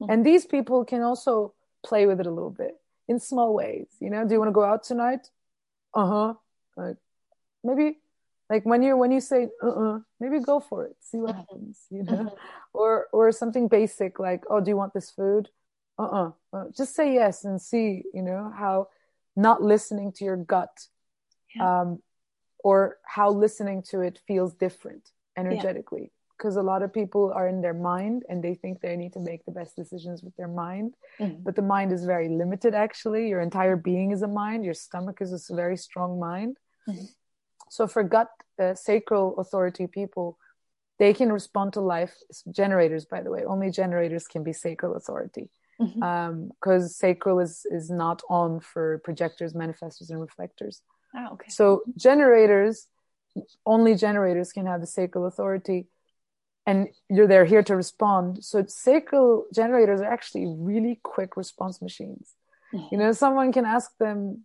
Speaker 1: Mhm.
Speaker 2: and these people can also play with it a little bit in small ways you know? Do you want to go out tonight? Uh-huh. Like maybe like when you when you say uh-uh maybe go for it. See what
Speaker 1: Mhm.
Speaker 2: happens you know?
Speaker 1: Mhm.
Speaker 2: or or something basic like oh do you want this food? Uh-uh. Uh, just say yes and see you know how not listening to your gut
Speaker 1: Yeah.
Speaker 2: um or how listening to it feels different energetically. Because a lot of people are in their mind and they think they need to make the best decisions with their mind
Speaker 1: Mhm.
Speaker 2: but the mind is very limited actually. Your entire being is a mind. Your stomach is a very strong mind.
Speaker 1: Mhm.
Speaker 2: so for gut uh, sacral authority people they can respond to life generators by the way. Only generators can be sacral authority
Speaker 1: Mm-hmm.
Speaker 2: Um, because sacral is is not on for projectors manifestors and reflectors.
Speaker 1: Ah, okay.
Speaker 2: so generators only generators can have the sacral authority and you're they're here to respond. So sacral generators are actually really quick response machines. Mm-hmm. You know someone can ask them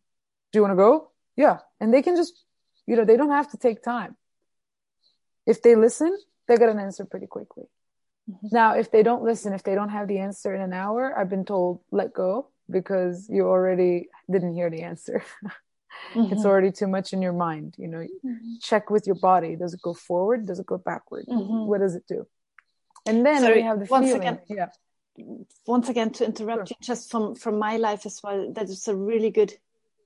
Speaker 2: do you want to go? Yeah. And they can just you know they don't have to take time. If they listen they get an answer pretty quickly. Now if they don't listen if they don't have the answer in an hour i've been told let go because you already didn't hear the answer. It's
Speaker 1: Mhm.
Speaker 2: already too much in your mind you know.
Speaker 1: Mhm.
Speaker 2: check with your body. Does it go forward? Does it go backward?
Speaker 1: Mhm.
Speaker 2: what does it do? And then
Speaker 1: Sorry,
Speaker 2: we have the
Speaker 1: once
Speaker 2: feeling
Speaker 1: again.
Speaker 2: yeah.
Speaker 1: Once again to interrupt you just from from my life as well that is a really good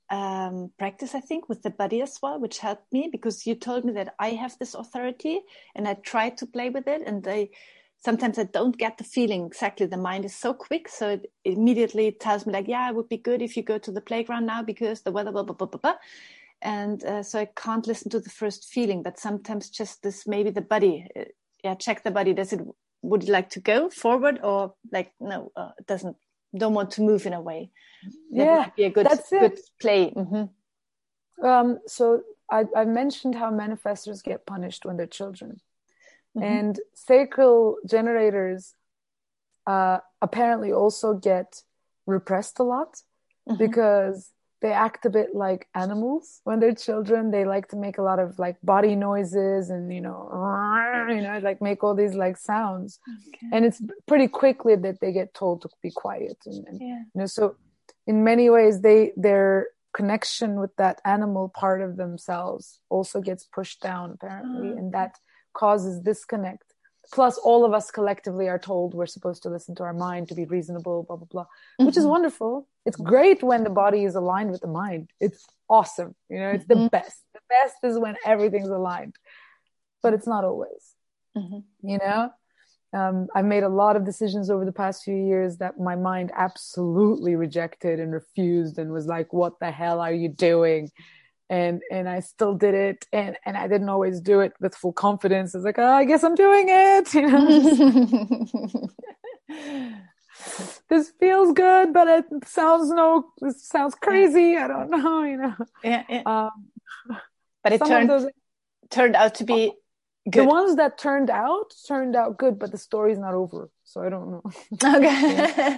Speaker 1: um, practice i think with the body as well which helped me because you told me that i have this authority and i try to play with it and i sometimes i don't get the feeling exactly. The mind is so quick so it immediately tells me like yeah it would be good if you go to the playground now because the weather blah blah blah blah, blah. and uh, so i can't listen to the first feeling but sometimes just this maybe the body uh, yeah check the body does it would you like to go forward or like no uh, it doesn't don't want to move in a way that
Speaker 2: yeah
Speaker 1: be a good
Speaker 2: that's it.
Speaker 1: good play. Hmm
Speaker 2: um so i i mentioned how manifestors get punished when they're children
Speaker 1: Mhm.
Speaker 2: and sacral generators uh apparently also get repressed a lot
Speaker 1: Mhm.
Speaker 2: because they act a bit like animals when they're children they like to make a lot of like body noises and you know you know like make all these like sounds
Speaker 1: Okay.
Speaker 2: and it's pretty quickly that they get told to be quiet and, and
Speaker 1: yeah
Speaker 2: you know so in many ways they their connection with that animal part of themselves also gets pushed down apparently
Speaker 1: Ah.
Speaker 2: and that causes disconnect plus all of us collectively are told we're supposed to listen to our mind to be reasonable blah blah blah which is
Speaker 1: Mhm.
Speaker 2: wonderful it's great when the body is aligned with the mind it's awesome you know it's the
Speaker 1: Mhm.
Speaker 2: best the best is when everything's aligned but it's not always
Speaker 1: Mhm.
Speaker 2: you know um, i've made a lot of decisions over the past few years that my mind absolutely rejected and refused and was like what the hell are you doing and and i still did it and and i didn't always do it with full confidence. It's like oh, i guess i'm doing it you know? This feels good but it sounds no it sounds crazy. I don't know you know?
Speaker 1: Yeah, yeah.
Speaker 2: um,
Speaker 1: but it turned
Speaker 2: those
Speaker 1: turned out to be
Speaker 2: the
Speaker 1: good.
Speaker 2: ones that turned out turned out good but the story's not over so i don't know.
Speaker 1: Okay.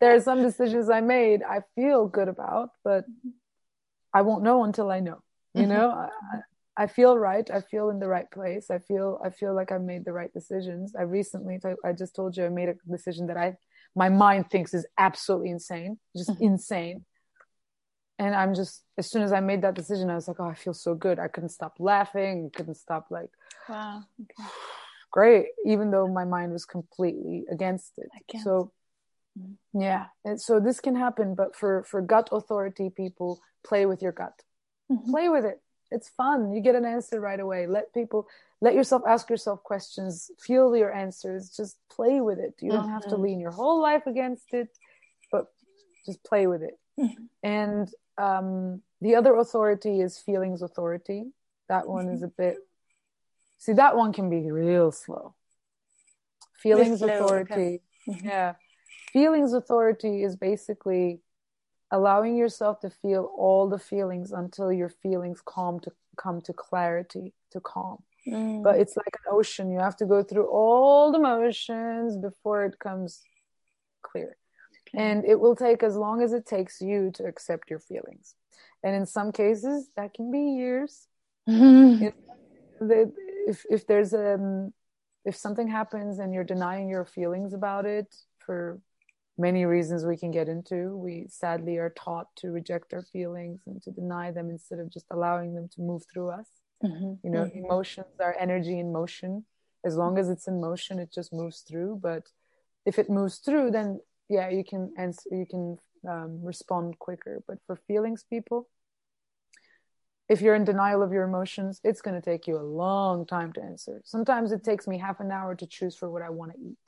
Speaker 2: There are some decisions I made I feel good about, but I won't know until I know. You
Speaker 1: Mhm.
Speaker 2: know, I, I feel right. I feel in the right place. I feel I feel like I made the right decisions. I recently, I just told you, I made a decision that I my mind thinks is absolutely insane, just
Speaker 1: Mhm.
Speaker 2: insane. and I'm just as soon as I made that decision, I was like, oh, I feel so good. I couldn't stop laughing. Couldn't stop like,
Speaker 1: wow, okay.
Speaker 2: great. Even though my mind was completely against it. So mm-hmm. Yeah, and so this can happen. But for for gut authority people, play with your gut. Mm-hmm. Play with it. It's fun. You get an answer right away. Let people let yourself ask yourself questions. Feel your answers. Just play with it. You don't mm-hmm. have to mm-hmm. lean your whole life against it, but just play with it. Mm-hmm. And um, the other authority is feelings authority. That one is a bit. See, that one can be real slow. Feelings slow, authority. Okay. Mm-hmm. Yeah. Feelings authority is basically allowing yourself to feel all the feelings until your feelings calm to come to clarity, to calm. Mm. But it's like an ocean. You have to go through all the motions before it comes clear. Okay. And it will take as long as it takes you to accept your feelings. And in some cases, that can be years. if, if, if there's a, um, if something happens and you're denying your feelings about it for many reasons we can get into, we sadly are taught to reject our feelings and to deny them instead of just allowing them to move through us. Mm-hmm. You know, mm-hmm. emotions are energy in motion. As long as it's in motion, it just moves through. But if it moves through, then yeah, you can answer, you can um, respond quicker. But for feelings, people, if you're in denial of your emotions, it's going to take you a long time to answer. Sometimes it takes me half an hour to choose for what I want to eat.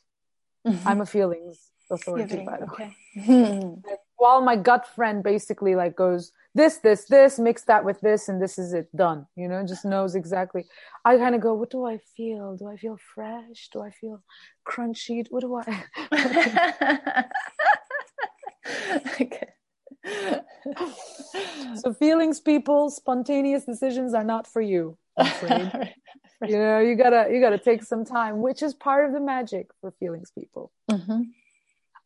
Speaker 2: Mm-hmm. I'm a feelings authority, by the okay. way. While my gut friend basically like goes, this, this, this, mix that with this, and this is it done. You know, just knows exactly. I kind of go, what do I feel? Do I feel fresh? Do I feel crunchy? What do I? okay. so feelings, people, spontaneous decisions are not for you. I'm you know, you gotta you gotta take some time, which is part of the magic for feelings, people. Mm-hmm.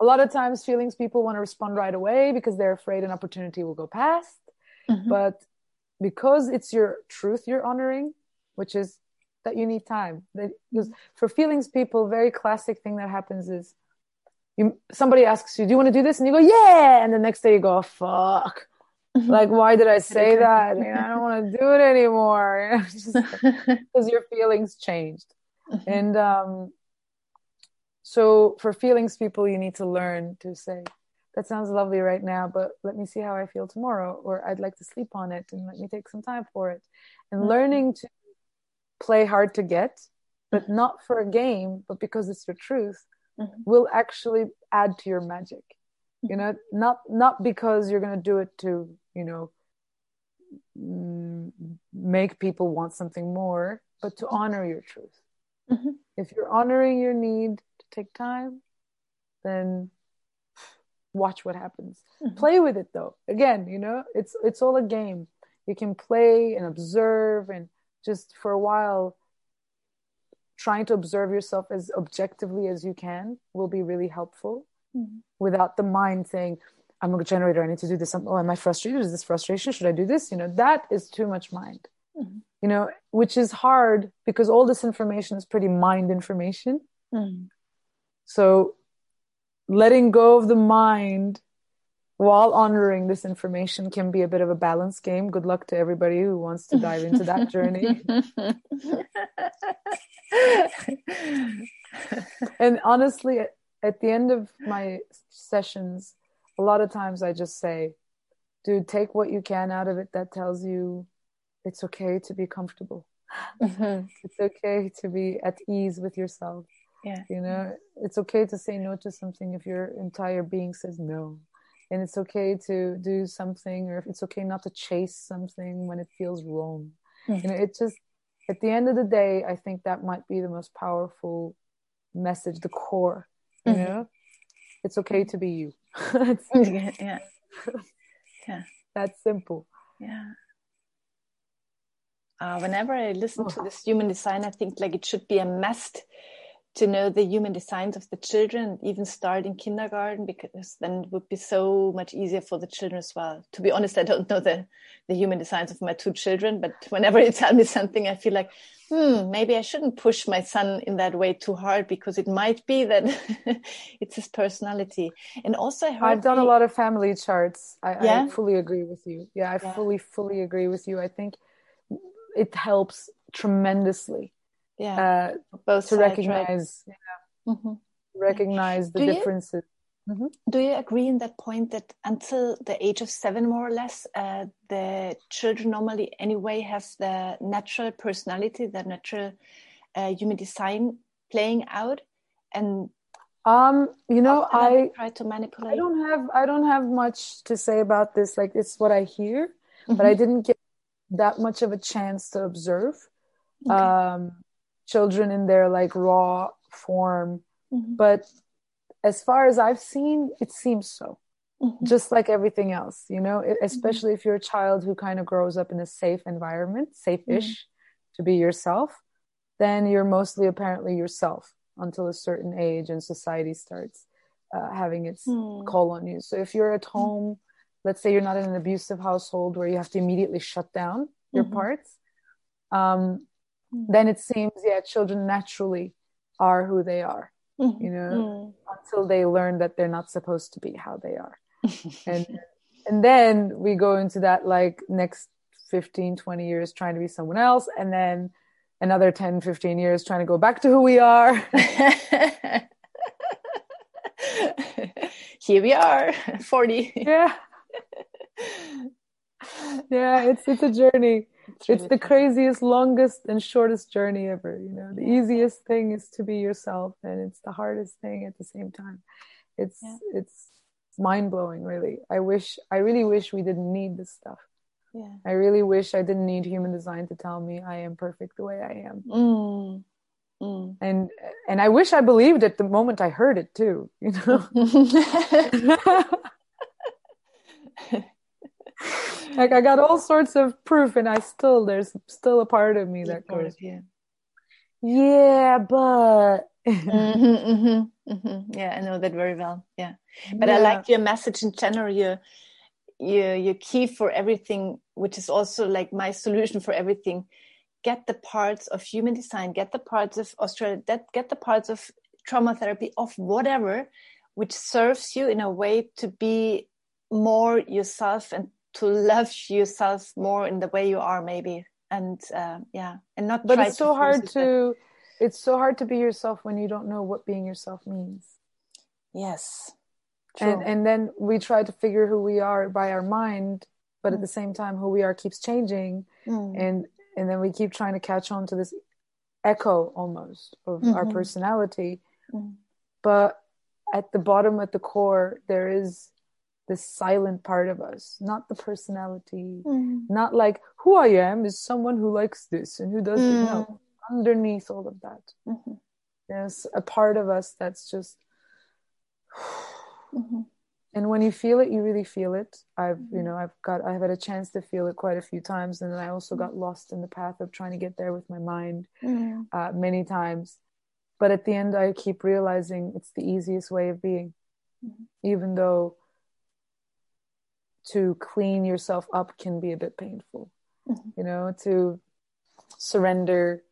Speaker 2: A lot of times, feelings people want to respond right away because they're afraid an opportunity will go past. Mm-hmm. But because it's your truth you're honoring, which is that you need time. Because for feelings people, very classic thing that happens is you somebody asks you, "Do you want to do this?" and you go, "Yeah," and the next day you go, oh, "Fuck." Mm-hmm. like why did i say that you know, i don't want to do it anymore because your feelings changed mm-hmm. and um so for feelings people, you need to learn to say, that sounds lovely right now, but let me see how I feel tomorrow, or I'd like to sleep on it and let me take some time for it. And mm-hmm. learning to play hard to get, but mm-hmm. not for a game, but because it's your truth, mm-hmm. will actually add to your magic. You know, not not because you're going to do it to, you know, make people want something more, but to honor your truth. Mm-hmm. If you're honoring your need take time, then watch what happens. Mm-hmm. Play with it though. Again, you know, it's it's all a game. You can play and observe and just for a while trying to observe yourself as objectively as you can will be really helpful mm-hmm. without the mind saying i'm a generator i need to do this oh am i frustrated is this frustration should i do this you know that is too much mind mm-hmm. you know which is hard because all this information is pretty mind information mm-hmm. So letting go of the mind while honoring this information can be a bit of a balance game. Good luck to everybody who wants to dive into that journey. and honestly, at the end of my sessions, a lot of times I just say, dude, take what you can out of it that tells you it's okay to be comfortable. Mm-hmm. It's okay to be at ease with yourself
Speaker 1: yeah.
Speaker 2: You know it's okay to say no to something if your entire being says no. And it's okay to do something or if it's okay not to chase something when it feels wrong. Mm-hmm. you know it just at the end of the day i think that might be the most powerful message the core you mm-hmm. know? It's okay to be you.
Speaker 1: Yeah yeah. Yeah.
Speaker 2: That's simple.
Speaker 1: Yeah. Uh, whenever i listen oh. to this human design i think like it should be a must to know the human designs of the children, even start in kindergarten, because then it would be so much easier for the children as well. To be honest, I don't know the, the human designs of my two children, but whenever you tell me something, I feel like, hmm, maybe I shouldn't push my son in that way too hard because it might be that it's his personality. And also, I
Speaker 2: have done a lot of family charts. I, yeah? I, fully agree with you. Yeah, I yeah. fully, fully agree with you. I think it helps tremendously
Speaker 1: yeah
Speaker 2: uh, both to recognize right? yeah, mm-hmm. recognize the do differences
Speaker 1: you, mm-hmm. do you agree in that point that until the age of seven more or less uh, the children normally anyway have the natural personality the natural uh, human design playing out and
Speaker 2: um you know i
Speaker 1: try to manipulate
Speaker 2: i don't have i don't have much to say about this like it's what i hear mm-hmm. but i didn't get that much of a chance to observe okay. um children in their like raw form mm-hmm. but as far as i've seen it seems so mm-hmm. just like everything else you know it, especially mm-hmm. if you're a child who kind of grows up in a safe environment safe-ish mm-hmm. to be yourself then you're mostly apparently yourself until a certain age and society starts uh, having its mm. call on you so if you're at mm-hmm. home let's say you're not in an abusive household where you have to immediately shut down your mm-hmm. parts um, mm. then it seems yeah children naturally are who they are mm. you know mm. until they learn that they're not supposed to be how they are and and then we go into that like next 15 20 years trying to be someone else and then another 10 15 years trying to go back to who we are
Speaker 1: here we are 40
Speaker 2: yeah yeah it's it's a journey it's, really it's the craziest, longest, and shortest journey ever. You know, the easiest thing is to be yourself, and it's the hardest thing at the same time. It's yeah. it's mind blowing, really. I wish, I really wish we didn't need this stuff.
Speaker 1: Yeah.
Speaker 2: I really wish I didn't need human design to tell me I am perfect the way I am.
Speaker 1: Mm. Mm.
Speaker 2: And and I wish I believed it the moment I heard it too. You know. like I got all sorts of proof, and I still there's still a part of me that goes, yeah, yeah, but
Speaker 1: mm-hmm, mm-hmm, mm-hmm. yeah, I know that very well. Yeah, but yeah. I like your message in general. Your your your key for everything, which is also like my solution for everything. Get the parts of human design, get the parts of astrology, that get the parts of trauma therapy, of whatever, which serves you in a way to be more yourself and to love yourself more in the way you are maybe and uh, yeah and not
Speaker 2: but it's so hard to it's so hard to be yourself when you don't know what being yourself means
Speaker 1: yes
Speaker 2: True. and and then we try to figure who we are by our mind but mm. at the same time who we are keeps changing mm. and and then we keep trying to catch on to this echo almost of mm-hmm. our personality mm. but at the bottom at the core there is the silent part of us, not the personality, mm. not like who I am is someone who likes this and who does mm. it. No, underneath all of that, mm-hmm. there's a part of us that's just. mm-hmm. And when you feel it, you really feel it. I've, you mm-hmm. know, I've got, I've had a chance to feel it quite a few times, and then I also got lost in the path of trying to get there with my mind
Speaker 1: mm.
Speaker 2: uh, many times. But at the end, I keep realizing it's the easiest way of being, mm-hmm. even though to clean yourself up can be a bit painful. Mm-hmm. You know, to surrender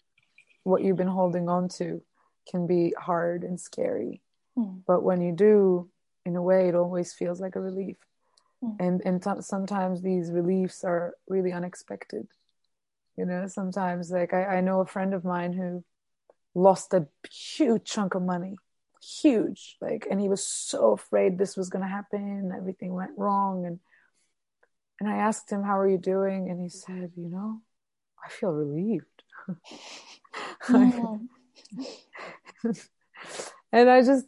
Speaker 2: what you've been holding on to can be hard and scary. Mm-hmm. But when you do, in a way, it always feels like a relief. Mm-hmm. And and t- sometimes these reliefs are really unexpected. You know, sometimes like I, I know a friend of mine who lost a huge chunk of money huge like and he was so afraid this was going to happen everything went wrong and and I asked him, How are you doing? And he said, You know, I feel relieved. Mm. and I just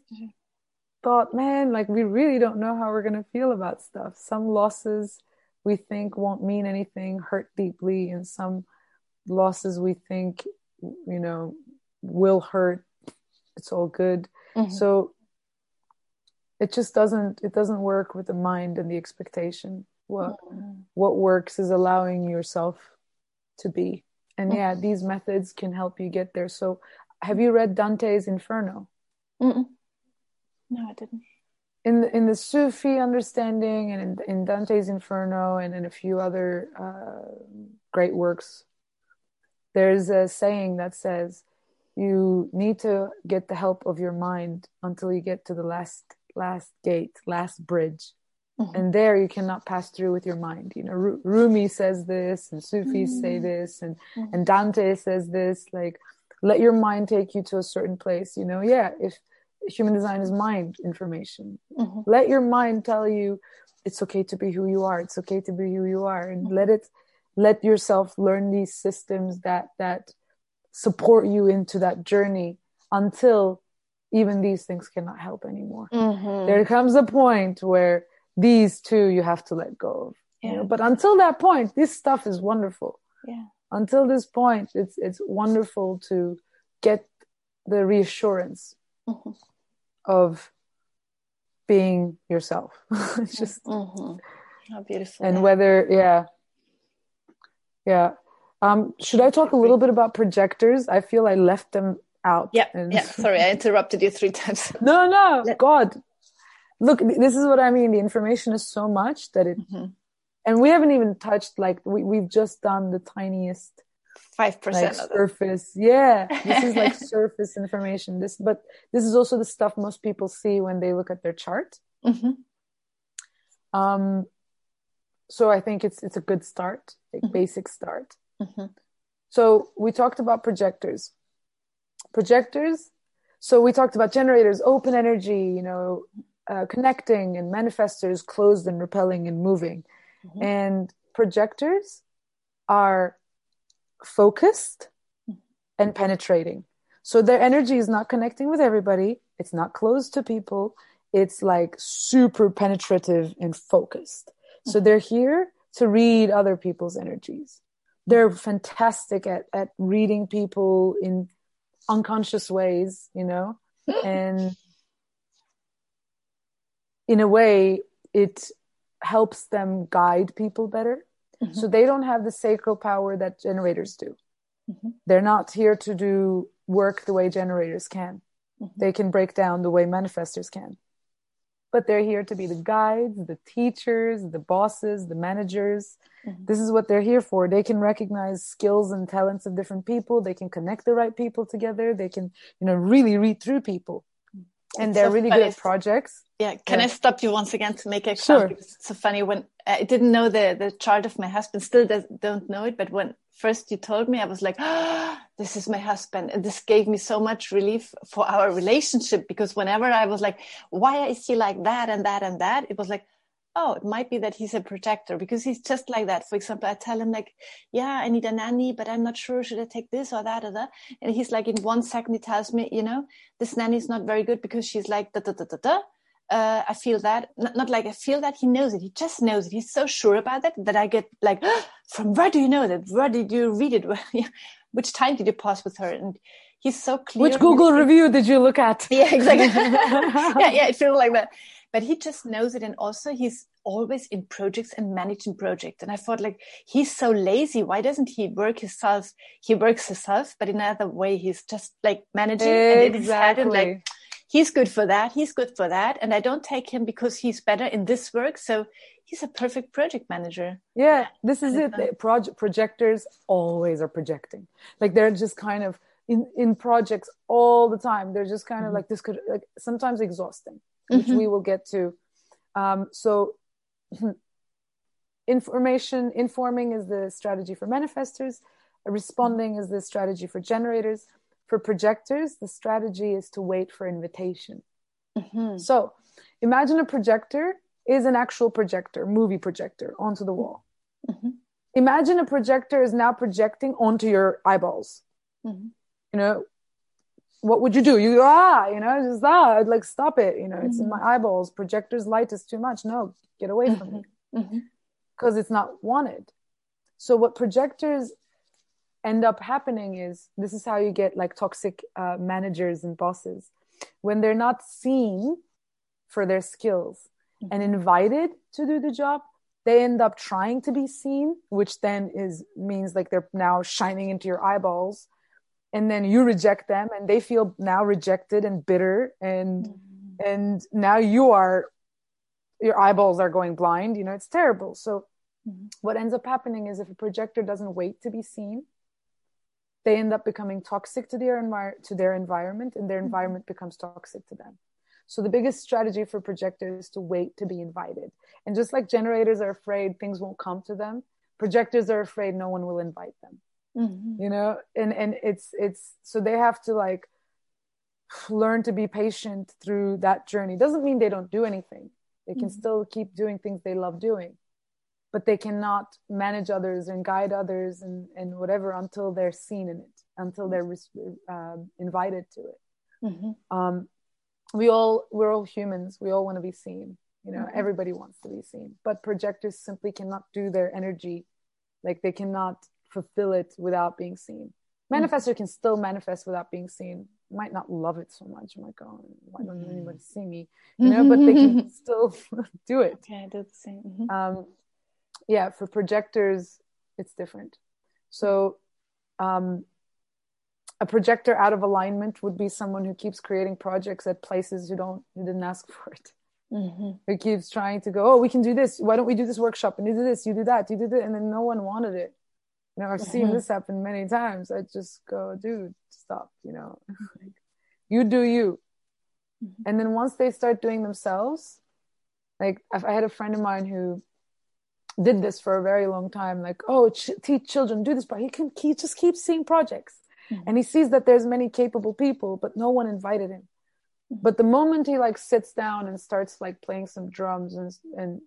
Speaker 2: thought, man, like we really don't know how we're going to feel about stuff. Some losses we think won't mean anything, hurt deeply, and some losses we think, you know, will hurt. It's all good. Mm-hmm. So it just doesn't it doesn't work with the mind and the expectation what mm. what works is allowing yourself to be and yeah these methods can help you get there so have you read Dante's Inferno?
Speaker 1: Mm-mm. No, I didn't.
Speaker 2: In the, in the Sufi understanding, and in, in Dante's Inferno, and in a few other uh, great works, there's a saying that says, "You need to get the help of your mind until you get to the last last gate, last bridge." Mm-hmm. And there you cannot pass through with your mind. You know, Rumi says this, and Sufis mm-hmm. say this, and mm-hmm. and Dante says this. Like, let your mind take you to a certain place. You know, yeah. If human design is mind information, mm-hmm. let your mind tell you it's okay to be who you are. It's okay to be who you are, and mm-hmm. let it let yourself learn these systems that that support you into that journey until even these things cannot help anymore. Mm-hmm. There comes a point where these two you have to let go of. Yeah. You know? But until that point, this stuff is wonderful.
Speaker 1: Yeah.
Speaker 2: Until this point, it's it's wonderful to get the reassurance mm-hmm. of being yourself. it's just
Speaker 1: mm-hmm. how beautiful.
Speaker 2: And yeah. whether yeah. Yeah. Um, should I talk a little bit about projectors? I feel I left them out.
Speaker 1: Yeah. And... Yeah. Sorry, I interrupted you three times.
Speaker 2: no, no. Let- God, look this is what i mean the information is so much that it mm-hmm. and we haven't even touched like we, we've just done the tiniest
Speaker 1: five percent
Speaker 2: like, surface yeah this is like surface information this but this is also the stuff most people see when they look at their chart mm-hmm. um so i think it's it's a good start like mm-hmm. basic start mm-hmm. so we talked about projectors projectors so we talked about generators open energy you know uh, connecting and manifestors closed and repelling and moving. Mm-hmm. and projectors are focused mm-hmm. and penetrating. So their energy is not connecting with everybody. It's not closed to people. It's like super penetrative and focused. Mm-hmm. so they're here to read other people's energies. They're fantastic at, at reading people in unconscious ways you know? And in a way it helps them guide people better. Mm-hmm. so they don't have the sacral power that generators do. Mm-hmm. they're not here to do work the way generators can. Mm-hmm. they can break down the way manifestors can. But they're here to be the guides the teachers the bosses the managers. Mm-hmm. this is what they're here for. They can recognize skills and talents of different people. They can connect the right people together. They can you know really read through people and they're so really good projects.
Speaker 1: Yeah, can yeah. I stop you once again to make a sure. It's so funny when I didn't know the the chart of my husband. Still does, don't know it, but when first you told me, I was like, oh, "This is my husband," and this gave me so much relief for our relationship because whenever I was like, "Why is he like that and that and that?" It was like, oh, it might be that he's a projector because he's just like that. For example, I tell him like, yeah, I need a nanny, but I'm not sure. Should I take this or that or that? And he's like, in one second, he tells me, you know, this nanny is not very good because she's like, da, da, da, da, da. Uh, I feel that, not, not, like I feel that he knows it. He just knows it. He's so sure about that that I get like, oh, from where do you know that? Where did you read it? Which time did you pass with her? And he's so clear.
Speaker 2: Which Google review did you look at?
Speaker 1: Yeah, exactly. yeah, yeah, it feels like that but he just knows it and also he's always in projects and managing projects. And i thought like he's so lazy. Why doesn't he work himself? He works himself but in another way he's just like managing
Speaker 2: exactly.
Speaker 1: and like he's good for that he's good for that and i don't take him because he's better in this work. So he's a perfect project manager.
Speaker 2: Yeah this is it. project projectors always are projecting. Like they're just kind of in in projects all the time. They're just kind of mm-hmm. like this could like sometimes exhausting which mm-hmm. we will get to. Um, so, information informing is the strategy for manifestors. Responding is the strategy for generators. For projectors, the strategy is to wait for invitation. Mm-hmm. So, imagine a projector is an actual projector, movie projector, onto the wall. Mm-hmm. Imagine a projector is now projecting onto your eyeballs. Mm-hmm. You know, what would you do? You ah, you know, just ah, I'd like stop it. You know, mm-hmm. it's in my mm-hmm. eyeballs. Projector's light is too much. No, get away from mm-hmm. me, because mm-hmm. it's not wanted. So what projectors end up happening is this is how you get like toxic uh, managers and bosses when they're not seen for their skills mm-hmm. and invited to do the job they end up trying to be seen which then is means like they're now shining into your eyeballs and then you reject them and they feel now rejected and bitter and mm-hmm. and now you are your eyeballs are going blind you know it's terrible so mm-hmm. what ends up happening is if a projector doesn't wait to be seen they end up becoming toxic to their envir- to their environment and their mm-hmm. environment becomes toxic to them so the biggest strategy for projectors is to wait to be invited and just like generators are afraid things won't come to them projectors are afraid no one will invite them mm-hmm. you know and and it's it's so they have to like learn to be patient through that journey doesn't mean they don't do anything they can mm-hmm. still keep doing things they love doing but they cannot manage others and guide others and and whatever until they're seen in it until they're uh, invited to it mm-hmm. um, we all we're all humans we all want to be seen you know mm-hmm. everybody wants to be seen but projectors simply cannot do their energy like they cannot fulfill it without being seen. Manifestor mm-hmm. can still manifest without being seen. Might not love it so much. I'm like, oh, why don't mm-hmm. anybody see me? You know, but they can still do it.
Speaker 1: Okay, I do the same. Mm-hmm.
Speaker 2: Um, yeah, for projectors, it's different. So, um, a projector out of alignment would be someone who keeps creating projects at places who don't who didn't ask for it. Mm-hmm. Who keeps trying to go, oh, we can do this. Why don't we do this workshop and you do this, you do that, you do that, and then no one wanted it you know i've mm-hmm. seen this happen many times i just go dude stop you know like, you do you mm-hmm. and then once they start doing themselves like i had a friend of mine who did this for a very long time like oh ch- teach children do this but he can he just keeps seeing projects mm-hmm. and he sees that there's many capable people but no one invited him mm-hmm. but the moment he like sits down and starts like playing some drums and and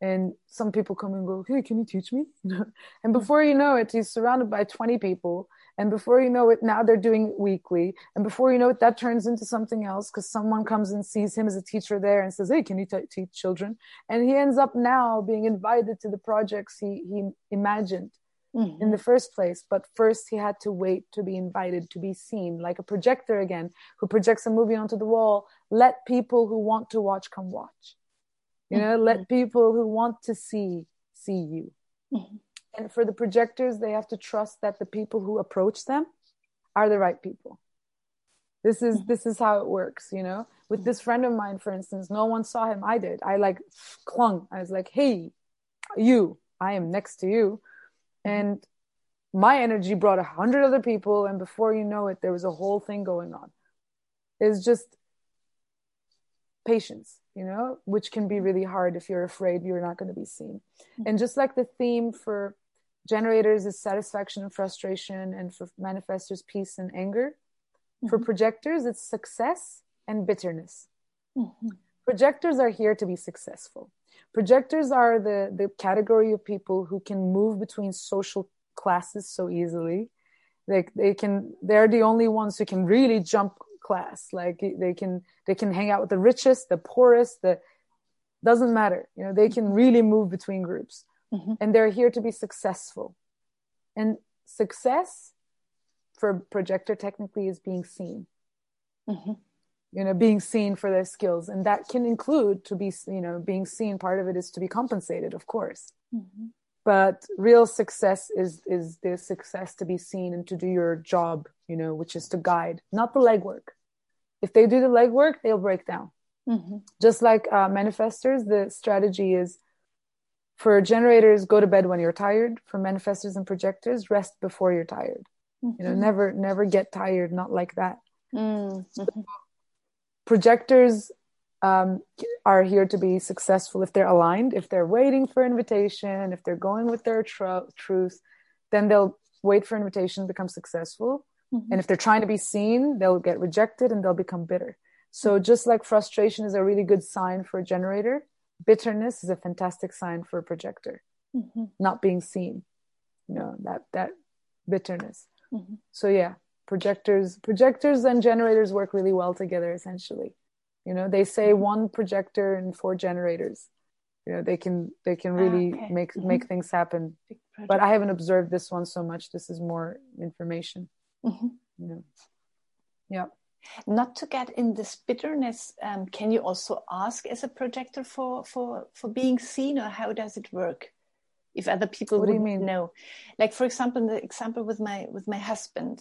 Speaker 2: and some people come and go hey can you teach me? And before you know it he's surrounded by 20 people. And before you know it now they're doing it weekly. And before you know it that turns into something else because someone comes and sees him as a teacher there and says hey can you t- teach children? And he ends up now being invited to the projects he, he imagined mm-hmm. in the first place. But first he had to wait to be invited to be seen like a projector again who projects a movie onto the wall let people who want to watch come watch you know mm-hmm. let people who want to see see you. Mm-hmm. and for the projectors they have to trust that the people who approach them are the right people. This is mm-hmm. this is how it works you know? With this friend of mine for instance no one saw him. I did. I like clung. I was like hey you. I am next to you. And my energy brought a hundred other people and before you know it there was a whole thing going on. It's just patience you know, which can be really hard if you're afraid you're not going to be seen. Mm-hmm. And just like the theme for generators is satisfaction and frustration, and for manifestors, peace and anger, mm-hmm. for projectors, it's success and bitterness. Mm-hmm. Projectors are here to be successful. Projectors are the, the category of people who can move between social classes so easily. Like they can, they're the only ones who can really jump class. Like they can they can hang out with the richest the poorest the doesn't matter. You know they can really move between groups. Mm-hmm. and they're here to be successful. And success for projector technically is being seen. Mm-hmm. you know being seen for their skills. And that can include to be you know being seen part of it is to be compensated of course. Mm-hmm. but real success is is the success to be seen and to do your job you know which is to guide not the legwork if they do the legwork, they'll break down. Mm-hmm. Just like uh, manifestors, the strategy is for generators, go to bed when you're tired. For manifestors and projectors, rest before you're tired. Mm-hmm. You know, mm-hmm. never, never get tired. Not like that. Mm-hmm. So projectors um, are here to be successful if they're aligned, if they're waiting for invitation, if they're going with their tr- truth, then they'll wait for invitation, become successful. Mm-hmm. And if they're trying to be seen, they'll get rejected and they'll become bitter. So mm-hmm. just like frustration is a really good sign for a generator, bitterness is a fantastic sign for a projector. Mm-hmm. Not being seen, you know, that that bitterness. Mm-hmm. So yeah, projectors projectors and generators work really well together essentially. You know, they say mm-hmm. one projector and four generators. You know, they can they can really ah, okay. make mm-hmm. make things happen. But I haven't observed this one so much. This is more information. Mm-hmm. Yeah. yeah.
Speaker 1: Not to get in this bitterness, um, can you also ask as a projector for for for being seen, or how does it work? If other people
Speaker 2: what do you mean?
Speaker 1: know, like for example, the example with my with my husband,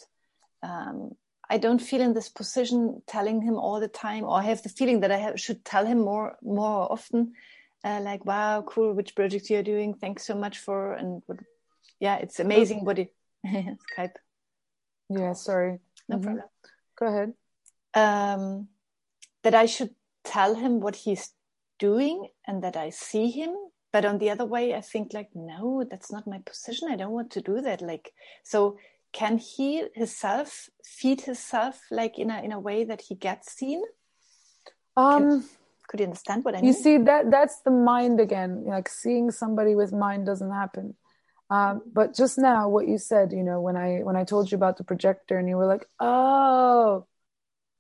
Speaker 1: um, I don't feel in this position telling him all the time, or I have the feeling that I have, should tell him more more often, uh, like, "Wow, cool! Which project you're doing? Thanks so much for." And what, yeah, it's amazing what it Skype.
Speaker 2: Yeah, sorry.
Speaker 1: No
Speaker 2: Mhm.
Speaker 1: problem.
Speaker 2: Go ahead.
Speaker 1: Um, that I should tell him what he's doing and that I see him. But on the other way, I think like, no, that's not my position. I don't want to do that. Like, so can he himself feed himself like in a in a way that he gets seen?
Speaker 2: Um,
Speaker 1: Could you understand what I mean?
Speaker 2: you see that that's the mind again. Like seeing somebody with mind doesn't happen. Um, but just now, what you said, you know, when I when I told you about the projector, and you were like, "Oh,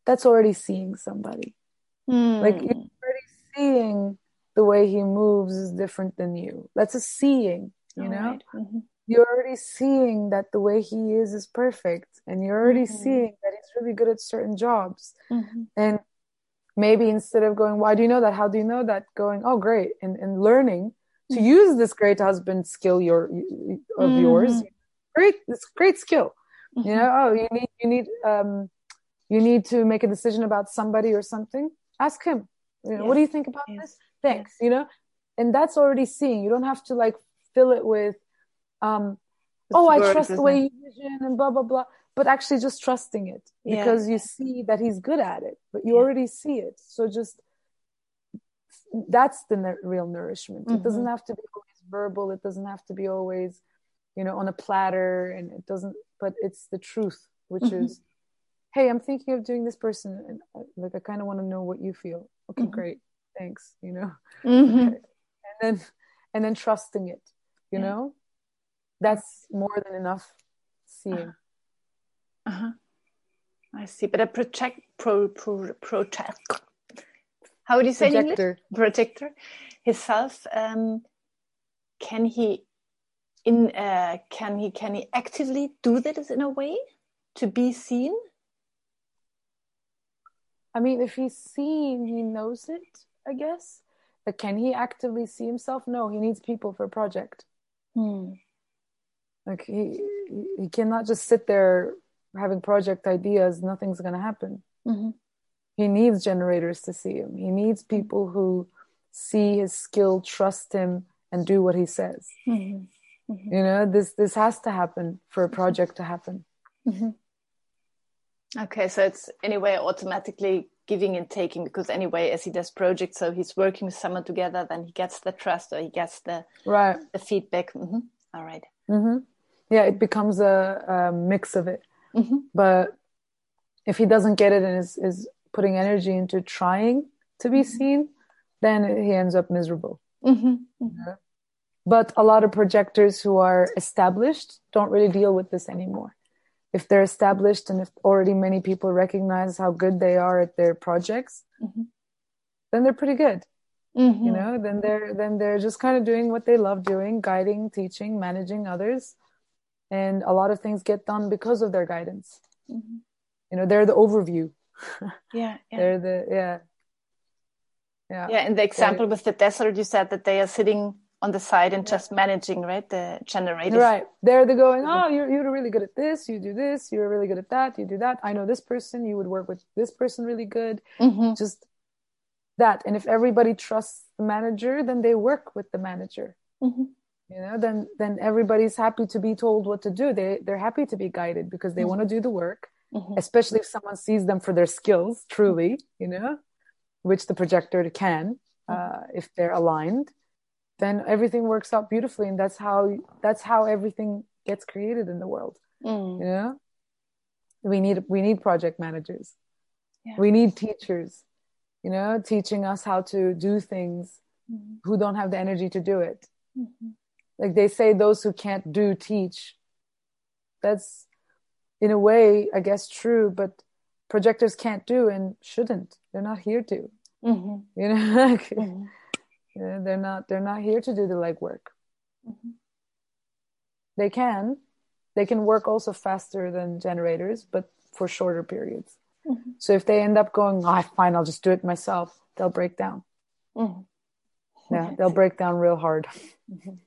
Speaker 2: that's already seeing somebody." Like
Speaker 1: Hmm.
Speaker 2: you're already seeing the way he moves is different than you. That's a seeing, you
Speaker 1: All
Speaker 2: know.
Speaker 1: right. Mhm.
Speaker 2: You're already seeing that the way he is is perfect, and you're already
Speaker 1: Mhm.
Speaker 2: seeing that he's really good at certain jobs.
Speaker 1: Mhm.
Speaker 2: And maybe instead of going, why do you know that? How do you know that? Going, oh, great, and and learning to use this great husband skill your of yours.
Speaker 1: Mhm.
Speaker 2: Great, it's great skill. You
Speaker 1: Mhm.
Speaker 2: know, oh, you need you need um you need to make a decision about somebody or something. Ask him. You know, what do you think about
Speaker 1: Yes.
Speaker 2: this? Thanks. You know, and that's already seeing. You don't have to like fill it with um
Speaker 1: With
Speaker 2: oh, I trust the way you vision and blah blah blah. But actually, just trusting it
Speaker 1: Yeah,
Speaker 2: because you see that he's good at it, but you
Speaker 1: Yeah.
Speaker 2: already see it. So just that's the real nourishment. It doesn't
Speaker 1: Mhm.
Speaker 2: have to be always verbal. It doesn't have to be always, you know, on a platter. And it doesn't. But it's the truth, which
Speaker 1: Mhm.
Speaker 2: is, hey, I'm thinking of doing this person, and uh, like I kind of want to know what you feel. Okay,
Speaker 1: Mhm.
Speaker 2: great, thanks. You know,
Speaker 1: Mhm.
Speaker 2: And then and then trusting it. You
Speaker 1: Yeah.
Speaker 2: know, that's more than enough seeing.
Speaker 1: Uh-huh. I see. But a project pro pro project. How would you say?
Speaker 2: Projector.
Speaker 1: Projector. Himself. Um, can he in uh, can he can he actively do that in a way to be seen?
Speaker 2: I mean, if he's seen, he knows it, I guess. But can he actively see himself? No, he needs people for project.
Speaker 1: Hmm.
Speaker 2: Like he he cannot just sit there having project ideas, nothing's gonna happen.
Speaker 1: Mhm.
Speaker 2: He needs generators to see him. He needs people who see his skill, trust him, and do what he says.
Speaker 1: Mhm. Mhm.
Speaker 2: You know, this this has to happen for a project to happen.
Speaker 1: Mhm. Okay, so it's anyway automatically giving and taking because anyway, as he does projects, so he's working with someone together, then he gets the trust or he gets the
Speaker 2: Right.
Speaker 1: the feedback. Mhm. All right.
Speaker 2: hmm Yeah, it becomes a, a mix of it.
Speaker 1: Mhm.
Speaker 2: But if he doesn't get it and is, is putting energy into trying to be seen, then he ends up miserable.
Speaker 1: Mhm. Mhm.
Speaker 2: But a lot of projectors who are established don't really deal with this anymore. If they're established and if already many people recognize how good they are at their projects,
Speaker 1: Mhm.
Speaker 2: then they're pretty good.
Speaker 1: Mhm.
Speaker 2: You know, then they're then they're just kind of doing what they love doing, guiding, teaching, managing others. And a lot of things get done because of their guidance. You know, they're the overview.
Speaker 1: Yeah, yeah.
Speaker 2: They're the yeah. Yeah.
Speaker 1: Yeah, in the example with the desert, you said that they are sitting on the side and just managing, right? The generators.
Speaker 2: Right. They're the going, oh, you're, you're really good at this. You do this. You're really good at that. You do that. I know this person. You would work with this person really good.
Speaker 1: Mhm.
Speaker 2: Just that. And if everybody trusts the manager, then they work with the manager.
Speaker 1: Mhm.
Speaker 2: You know, then then everybody's happy to be told what to do. They they're happy to be guided because they want to do the work,
Speaker 1: Mhm.
Speaker 2: especially if someone sees them for their skills, truly, you know, which the projector can, uh, if they're aligned. Then everything works out beautifully, and that's how that's how everything gets created in the world.
Speaker 1: Mm.
Speaker 2: You know, we need we need project managers.
Speaker 1: Yeah.
Speaker 2: We need teachers. You know, teaching us how to do things
Speaker 1: Mhm.
Speaker 2: who don't have the energy to do it.
Speaker 1: Mhm.
Speaker 2: like they say those who can't do teach that's in a way i guess true but projectors can't do and shouldn't they're not here to
Speaker 1: Mhm.
Speaker 2: you know like,
Speaker 1: Mhm.
Speaker 2: you know, they're not they're not here to do the legwork
Speaker 1: Mhm.
Speaker 2: they can they can work also faster than generators but for shorter periods
Speaker 1: Mhm.
Speaker 2: so if they end up going ah fine i'll just do it myself they'll break down
Speaker 1: Mhm.
Speaker 2: yeah they'll break down real hard
Speaker 1: Mhm.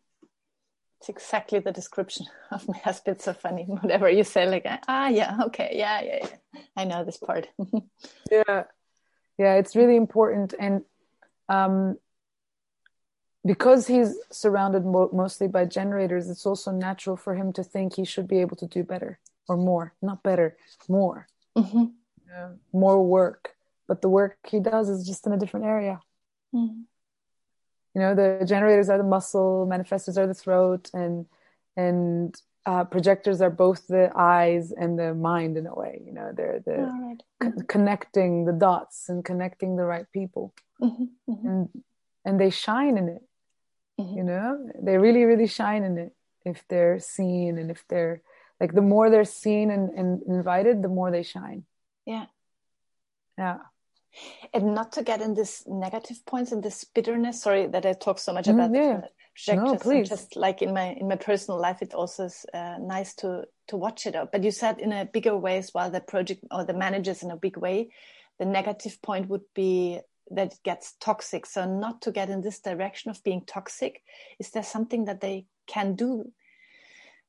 Speaker 1: It's exactly the description of my husband. So funny. Whatever you say, like, ah, yeah, okay, yeah, yeah, yeah. I know this part.
Speaker 2: yeah, yeah. It's really important, and um, because he's surrounded mo- mostly by generators, it's also natural for him to think he should be able to do better or more. Not better, more. Mm-hmm. Yeah, more work, but the work he does is just in a different area. Mm-hmm you know the generators are the muscle manifestors are the throat and and uh, projectors are both the eyes and the mind in a way you know they're the right. mm-hmm. connecting the dots and connecting the right people mm-hmm. Mm-hmm. and and they shine in it mm-hmm. you know they really really shine in it if they're seen and if they're like the more they're seen and, and invited the more they shine
Speaker 1: yeah
Speaker 2: yeah
Speaker 1: and not to get in this negative points and this bitterness sorry that i talk so much about mm, yeah. no, please. just like in my in my personal life it also is uh, nice to to watch it out but you said in a bigger way as well the project or the managers in a big way the negative point would be that it gets toxic so not to get in this direction of being toxic is there something that they can do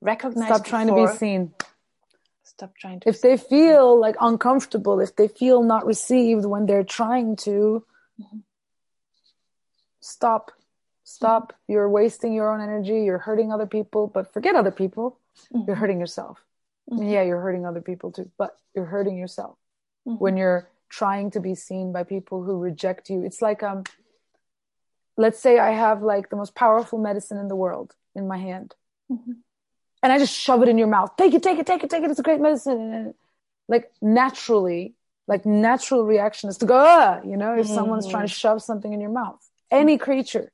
Speaker 1: recognize
Speaker 2: stop trying to be seen
Speaker 1: stop trying to
Speaker 2: if they feel like uncomfortable if they feel not received when they're trying to mm-hmm. stop stop mm-hmm. you're wasting your own energy you're hurting other people but forget other people mm-hmm. you're hurting yourself mm-hmm. yeah you're hurting other people too but you're hurting yourself mm-hmm. when you're trying to be seen by people who reject you it's like um let's say i have like the most powerful medicine in the world in my hand mm-hmm and I just shove it in your mouth. Take it, take it, take it, take it. It's a great medicine. Like naturally, like natural reaction is to go, ah, you know, if mm-hmm. someone's trying to shove something in your mouth, any creature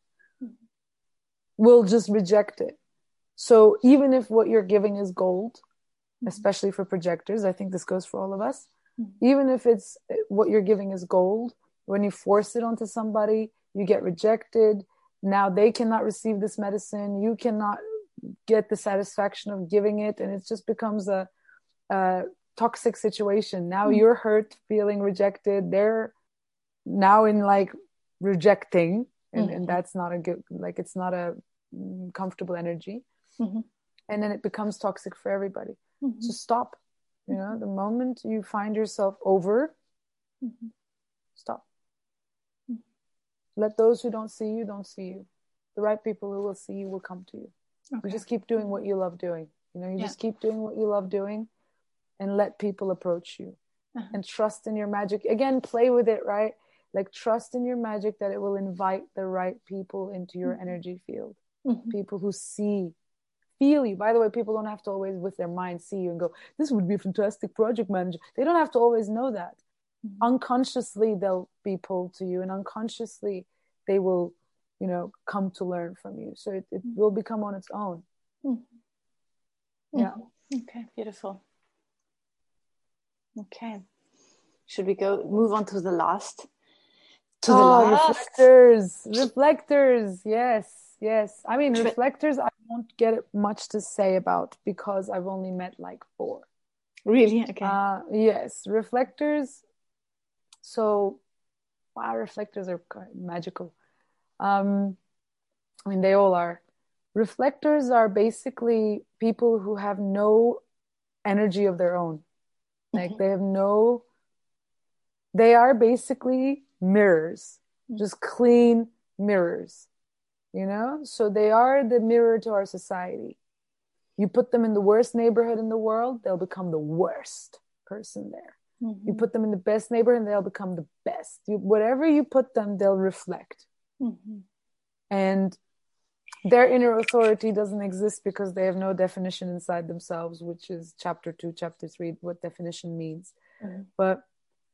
Speaker 2: will just reject it. So even if what you're giving is gold, mm-hmm. especially for projectors, I think this goes for all of us. Mm-hmm. Even if it's what you're giving is gold, when you force it onto somebody, you get rejected. Now they cannot receive this medicine. You cannot get the satisfaction of giving it and it just becomes a, a toxic situation now mm-hmm. you're hurt feeling rejected they're now in like rejecting and, mm-hmm. and that's not a good like it's not a mm, comfortable energy mm-hmm. and then it becomes toxic for everybody mm-hmm. so stop you know the moment you find yourself over mm-hmm. stop mm-hmm. let those who don't see you don't see you the right people who will see you will come to you Okay. You just keep doing what you love doing. You know, you yeah. just keep doing what you love doing and let people approach you uh-huh. and trust in your magic. Again, play with it, right? Like trust in your magic that it will invite the right people into your mm-hmm. energy field. Mm-hmm. People who see, feel you. By the way, people don't have to always with their mind see you and go, this would be a fantastic project manager. They don't have to always know that. Mm-hmm. Unconsciously, they'll be pulled to you and unconsciously they will you know come to learn from you. So it, it will become on its own.
Speaker 1: Mm-hmm. yeah. Okay beautiful. Okay. Should we go move on to the last?
Speaker 2: To oh, the last? reflectors reflectors yes yes. I mean reflectors i won't get much to say about because i've only met like four.
Speaker 1: Really? Okay.
Speaker 2: Uh, yes reflectors. So wow reflectors are magical um, I mean, they all are. Reflectors are basically people who have no energy of their own. Like mm-hmm. they have no, they are basically mirrors, mm-hmm. just clean mirrors, you know? So they are the mirror to our society. You put them in the worst neighborhood in the world, they'll become the worst person there. Mm-hmm. You put them in the best neighborhood, and they'll become the best. You, whatever you put them, they'll reflect. Mm-hmm. And their inner authority doesn't exist because they have no definition inside themselves, which is chapter two, chapter three, what definition means. Mm-hmm. But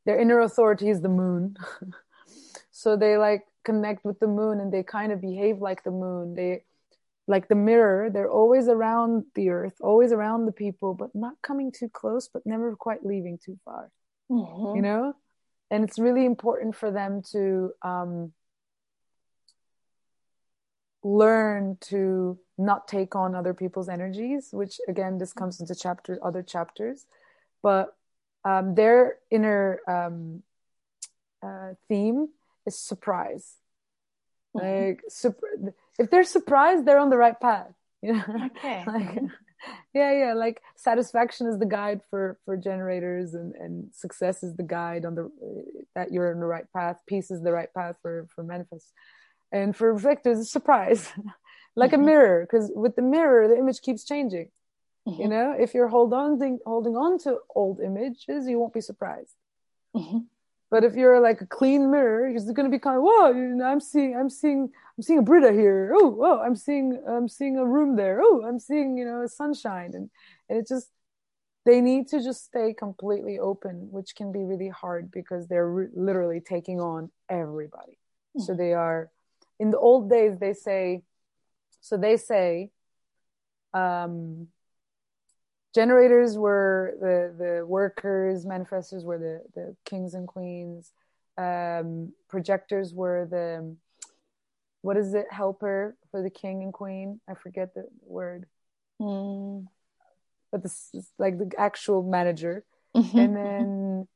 Speaker 2: their inner authority is the moon. so they like connect with the moon and they kind of behave like the moon. They like the mirror, they're always around the earth, always around the people, but not coming too close, but never quite leaving too far. Mm-hmm. You know? And it's really important for them to um, learn to not take on other people's energies which again this comes into chapter other chapters. But um, their inner um, uh, theme is surprise. Mm-hmm. like if they're surprised they're on the right path you know?
Speaker 1: Okay.
Speaker 2: like, yeah yeah like satisfaction is the guide for for generators and and success is the guide on the that you're in the right path peace is the right path for for manifest and for reflectors it's surprise like
Speaker 1: Mhm.
Speaker 2: a mirror because with the mirror the image keeps changing
Speaker 1: Mhm.
Speaker 2: you know if you're hold on thing, holding on to old images you won't be surprised
Speaker 1: Mhm.
Speaker 2: but if you're like a clean mirror, it's going to be kind of whoa. You know, I'm seeing, I'm seeing, I'm seeing a Buddha here. Oh, oh, I'm seeing, I'm seeing a room there. Oh, I'm seeing, you know, sunshine, and and it just they need to just stay completely open, which can be really hard because they're re- literally taking on everybody. So they are in the old days. They say, so they say, um, generators were the the workers manifestors were the the kings and queens um projectors were the what is it helper for the king and queen i forget the word
Speaker 1: Mm.
Speaker 2: but this is like the actual manager
Speaker 1: Mhm.
Speaker 2: and then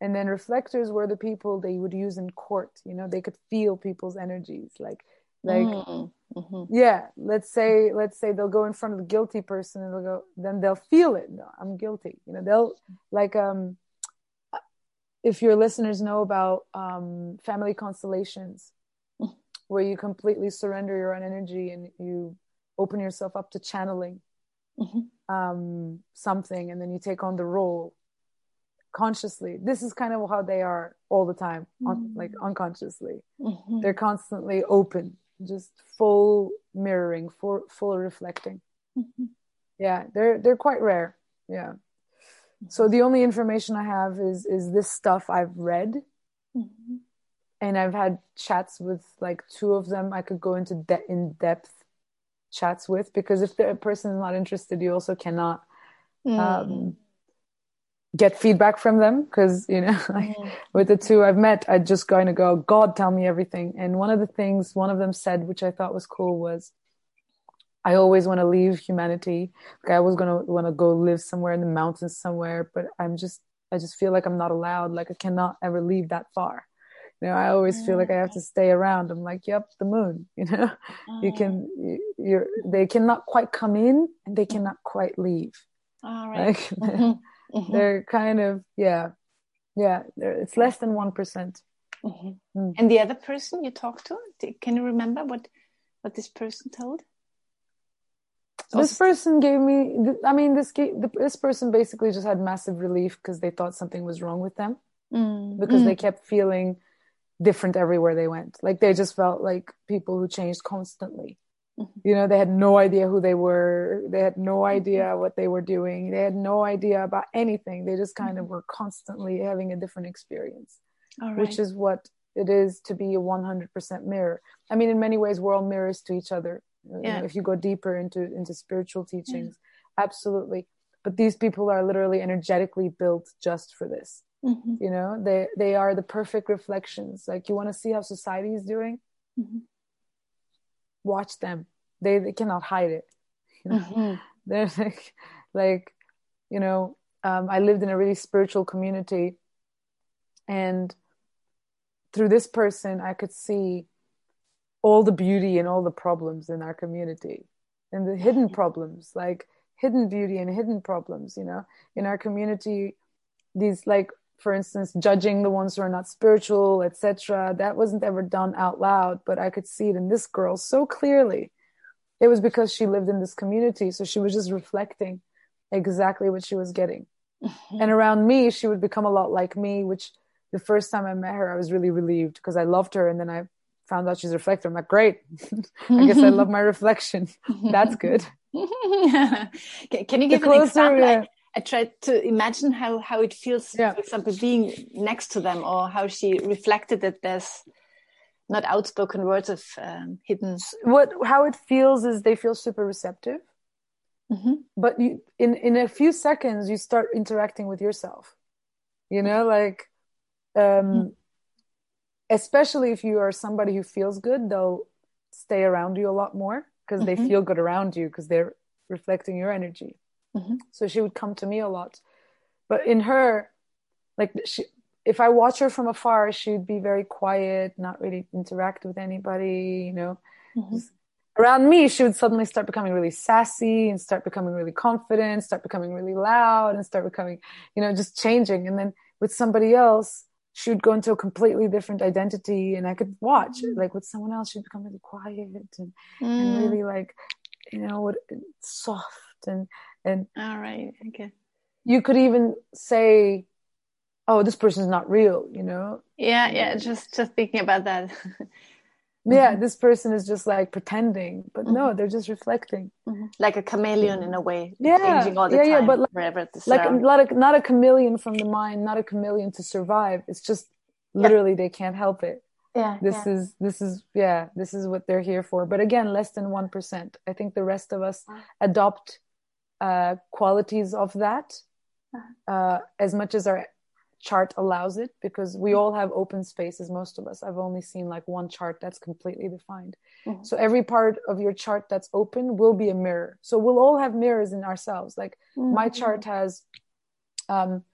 Speaker 2: and then reflectors were the people they would use in court you know they could feel people's energies like like
Speaker 1: Mm. Mhm.
Speaker 2: yeah let's say let's say they'll go in front of the guilty person and they'll go then they'll feel it no i'm guilty you know they'll like um if your listeners know about um family constellations
Speaker 1: Mm.
Speaker 2: where you completely surrender your own energy and you open yourself up to channeling
Speaker 1: Mhm.
Speaker 2: um something and then you take on the role consciously this is kind of how they are all the time un-
Speaker 1: Mm.
Speaker 2: like unconsciously
Speaker 1: Mhm.
Speaker 2: they're constantly open just full mirroring full full reflecting
Speaker 1: Mhm.
Speaker 2: yeah they're they're quite rare yeah so the only information i have is is this stuff i've read
Speaker 1: Mhm.
Speaker 2: and i've had chats with like two of them i could go into de- in depth chats with because if the person is not interested you also cannot
Speaker 1: Mm.
Speaker 2: um get feedback from them because you know like
Speaker 1: Mm.
Speaker 2: with the two I've met, I just going to go, God, tell me everything. And one of the things one of them said, which I thought was cool, was, I always want to leave humanity. Like I was gonna want to go live somewhere in the mountains somewhere, but I'm just, I just feel like I'm not allowed. Like I cannot ever leave that far. You know, I always feel like I have to stay around. I'm like, yep, the moon. You know, you
Speaker 1: Mm.
Speaker 2: can, you, you're, they cannot quite come in and they cannot quite leave.
Speaker 1: All right.
Speaker 2: Like
Speaker 1: Mhm. Mhm.
Speaker 2: they're kind of, yeah, yeah. It's less than one percent.
Speaker 1: Mhm.
Speaker 2: Mm.
Speaker 1: And the other person you talked to, can you remember what what this person told?
Speaker 2: this person gave me i mean this this person basically just had massive relief because they thought something was wrong with them
Speaker 1: Mm.
Speaker 2: because they
Speaker 1: Mm.
Speaker 2: kept feeling different everywhere they went like they just felt like people who changed constantly. You know they had no idea who they were. They had no idea what they were doing. They had no idea about anything. They just kind of were constantly having a different experience
Speaker 1: right.
Speaker 2: which is what it is to be a 100% mirror. I mean in many ways we're all mirrors to each other.
Speaker 1: Yeah.
Speaker 2: if you go deeper into into spiritual teachings absolutely. But these people are literally energetically built just for this.
Speaker 1: Mhm.
Speaker 2: you know they they are the perfect reflections. Like you want to see how society is doing?
Speaker 1: Mhm.
Speaker 2: Watch them they they cannot hide it you know?
Speaker 1: Mhm.
Speaker 2: they're like like you know um, i lived in a really spiritual community and through this person i could see all the beauty and all the problems in our community and the hidden problems like hidden beauty and hidden problems you know in our community these like for instance judging the ones who are not spiritual etc that wasn't ever done out loud but i could see it in this girl so clearly. It was because she lived in this community so she was just reflecting exactly what she was getting.
Speaker 1: Mhm.
Speaker 2: and around me she would become a lot like me which the first time i met her i was really relieved because i loved her and then i found out she's a reflector. I'm like great. I guess i love my reflection. That's good.
Speaker 1: Can, you
Speaker 2: the
Speaker 1: give an
Speaker 2: closer
Speaker 1: example?
Speaker 2: yeah,
Speaker 1: I, tried to imagine how, how it feels,
Speaker 2: Yeah.
Speaker 1: for example, being next to them or how she reflected that there's not outspoken words of um, hidden.
Speaker 2: what how it feels is they feel super receptive
Speaker 1: Mhm.
Speaker 2: but you in in a few seconds you start interacting with yourself you know like um especially if you are somebody who feels good they'll stay around you a lot more because they
Speaker 1: Mhm.
Speaker 2: feel good around you because they're reflecting your energy
Speaker 1: Mhm.
Speaker 2: so she would come to me a lot but in her like she if i watch her from afar she'd be very quiet not really interact with anybody you know
Speaker 1: Mhm.
Speaker 2: around me, she would suddenly start becoming really sassy and start becoming really confident, start becoming really loud and start becoming, you know, just changing. And then with somebody else, she would go into a completely different identity and I could watch mm. like with someone else, she'd become really quiet and, mm. and really like, you know, soft and, and.
Speaker 1: All right. Okay.
Speaker 2: You could even say, oh, this person's not real, you know?
Speaker 1: Yeah. Yeah. Just, just thinking about that.
Speaker 2: yeah mm-hmm. this person is just like pretending but mm-hmm. no they're just reflecting
Speaker 1: mm-hmm. like a chameleon in a way
Speaker 2: yeah changing all the yeah, time yeah, but like, like not a not a chameleon from the mind not a chameleon to survive it's just literally yeah. they can't help it
Speaker 1: yeah
Speaker 2: this
Speaker 1: yeah.
Speaker 2: is this is yeah this is what they're here for but again less than 1% i think the rest of us adopt uh qualities of that uh-huh. uh as much as our chart allows it because we all have open spaces most of us i've only seen like one chart that's completely defined mm-hmm. so every part of your chart that's open will be a mirror so we'll all have mirrors in ourselves like mm-hmm. my chart has um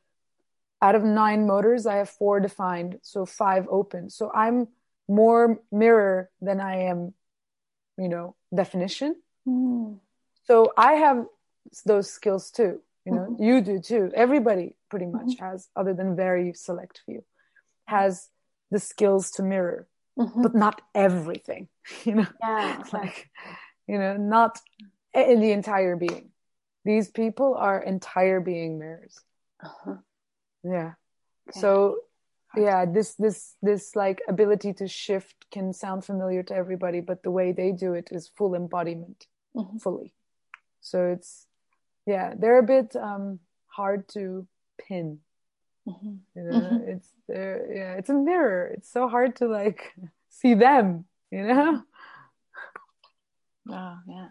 Speaker 2: out of nine motors i have four defined so five open so i'm more mirror than i am you know definition mm. so i have those skills too you know mm-hmm. you do too everybody pretty much mm-hmm. has other than very select few has the skills to mirror mm-hmm. but not everything you know
Speaker 1: yeah,
Speaker 2: like you know not in the entire being these people are entire being mirrors uh-huh. yeah okay. so yeah this this this like ability to shift can sound familiar to everybody but the way they do it is full embodiment mm-hmm. fully so it's yeah they're a bit um, hard to pin. Mm-hmm. you know mm-hmm. it's there yeah it's a mirror. It's so hard to like see them you know?
Speaker 1: Oh yeah.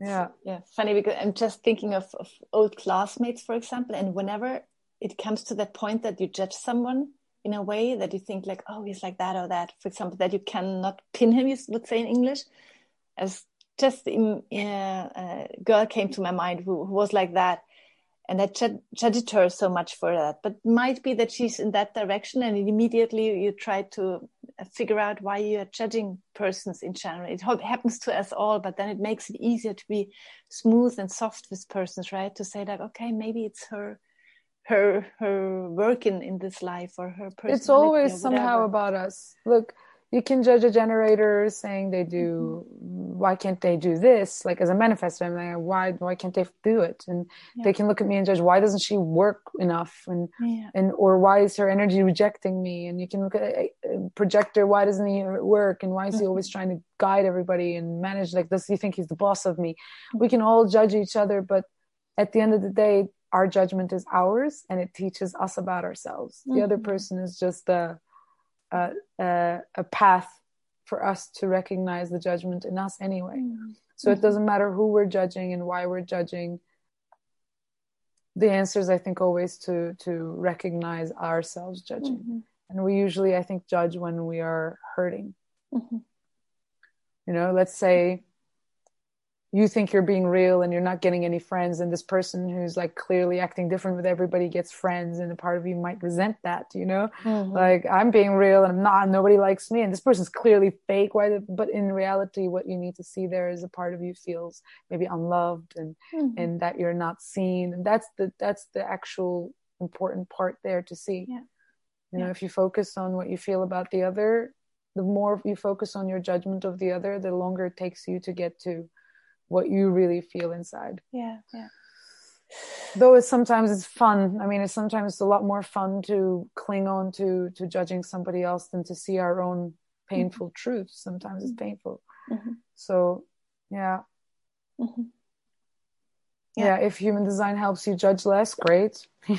Speaker 2: Yeah.
Speaker 1: Yeah funny because i'm just thinking of, of old classmates for example and whenever it comes to that point that you judge someone in a way that you think like oh he's like that or that for example that you cannot pin him you would say in english as just in, uh, a girl came to my mind who, who was like that and I judged her so much for that. But might be that she's in that direction, and immediately you try to uh, figure out why you are judging persons in general. It happens to us all, but then it makes it easier to be smooth and soft with persons, right? To say like, okay, maybe it's her, her, her work in in this life or her personality.
Speaker 2: It's always somehow about us. Look, you can judge a generator saying they do mm-hmm. why can't they do this like as a manifestor i'm like why why can't they do it and yeah. they can look at me and judge why doesn't she work enough and yeah. and or why is her energy rejecting me and you can look at a projector why doesn't he work and why is he always mm-hmm. trying to guide everybody and manage like does he think he's the boss of me we can all judge each other but at the end of the day our judgment is ours and it teaches us about ourselves mm-hmm. the other mm-hmm. person is just the a, a, path for us to recognize the judgment in us anyway. Mm-hmm. So it doesn't matter who we're judging and why we're judging. The answer is, I think, always to to recognize ourselves judging, mm-hmm. and we usually, I think, judge when we are hurting. Mm-hmm. You know, let's say you think you're being real and you're not getting any friends and this person who's like clearly acting different with everybody gets friends and a part of you might resent that you know mm-hmm. like i'm being real and i'm not nobody likes me and this person's clearly fake why the, but in reality what you need to see there is a part of you feels maybe unloved and mm-hmm. and that you're not seen and that's the that's the actual important part there to see
Speaker 1: yeah.
Speaker 2: you know if you focus on what you feel about the other the more you focus on your judgment of the other the longer it takes you to get to what you really feel inside.
Speaker 1: Yeah, yeah.
Speaker 2: Though it's sometimes it's fun. I mean, it's sometimes a lot more fun to cling on to to judging somebody else than to see our own painful mm-hmm. truths. Sometimes it's painful. Mm-hmm. So, yeah. Mm-hmm. yeah. yeah. if human design helps you judge less, great.
Speaker 1: like,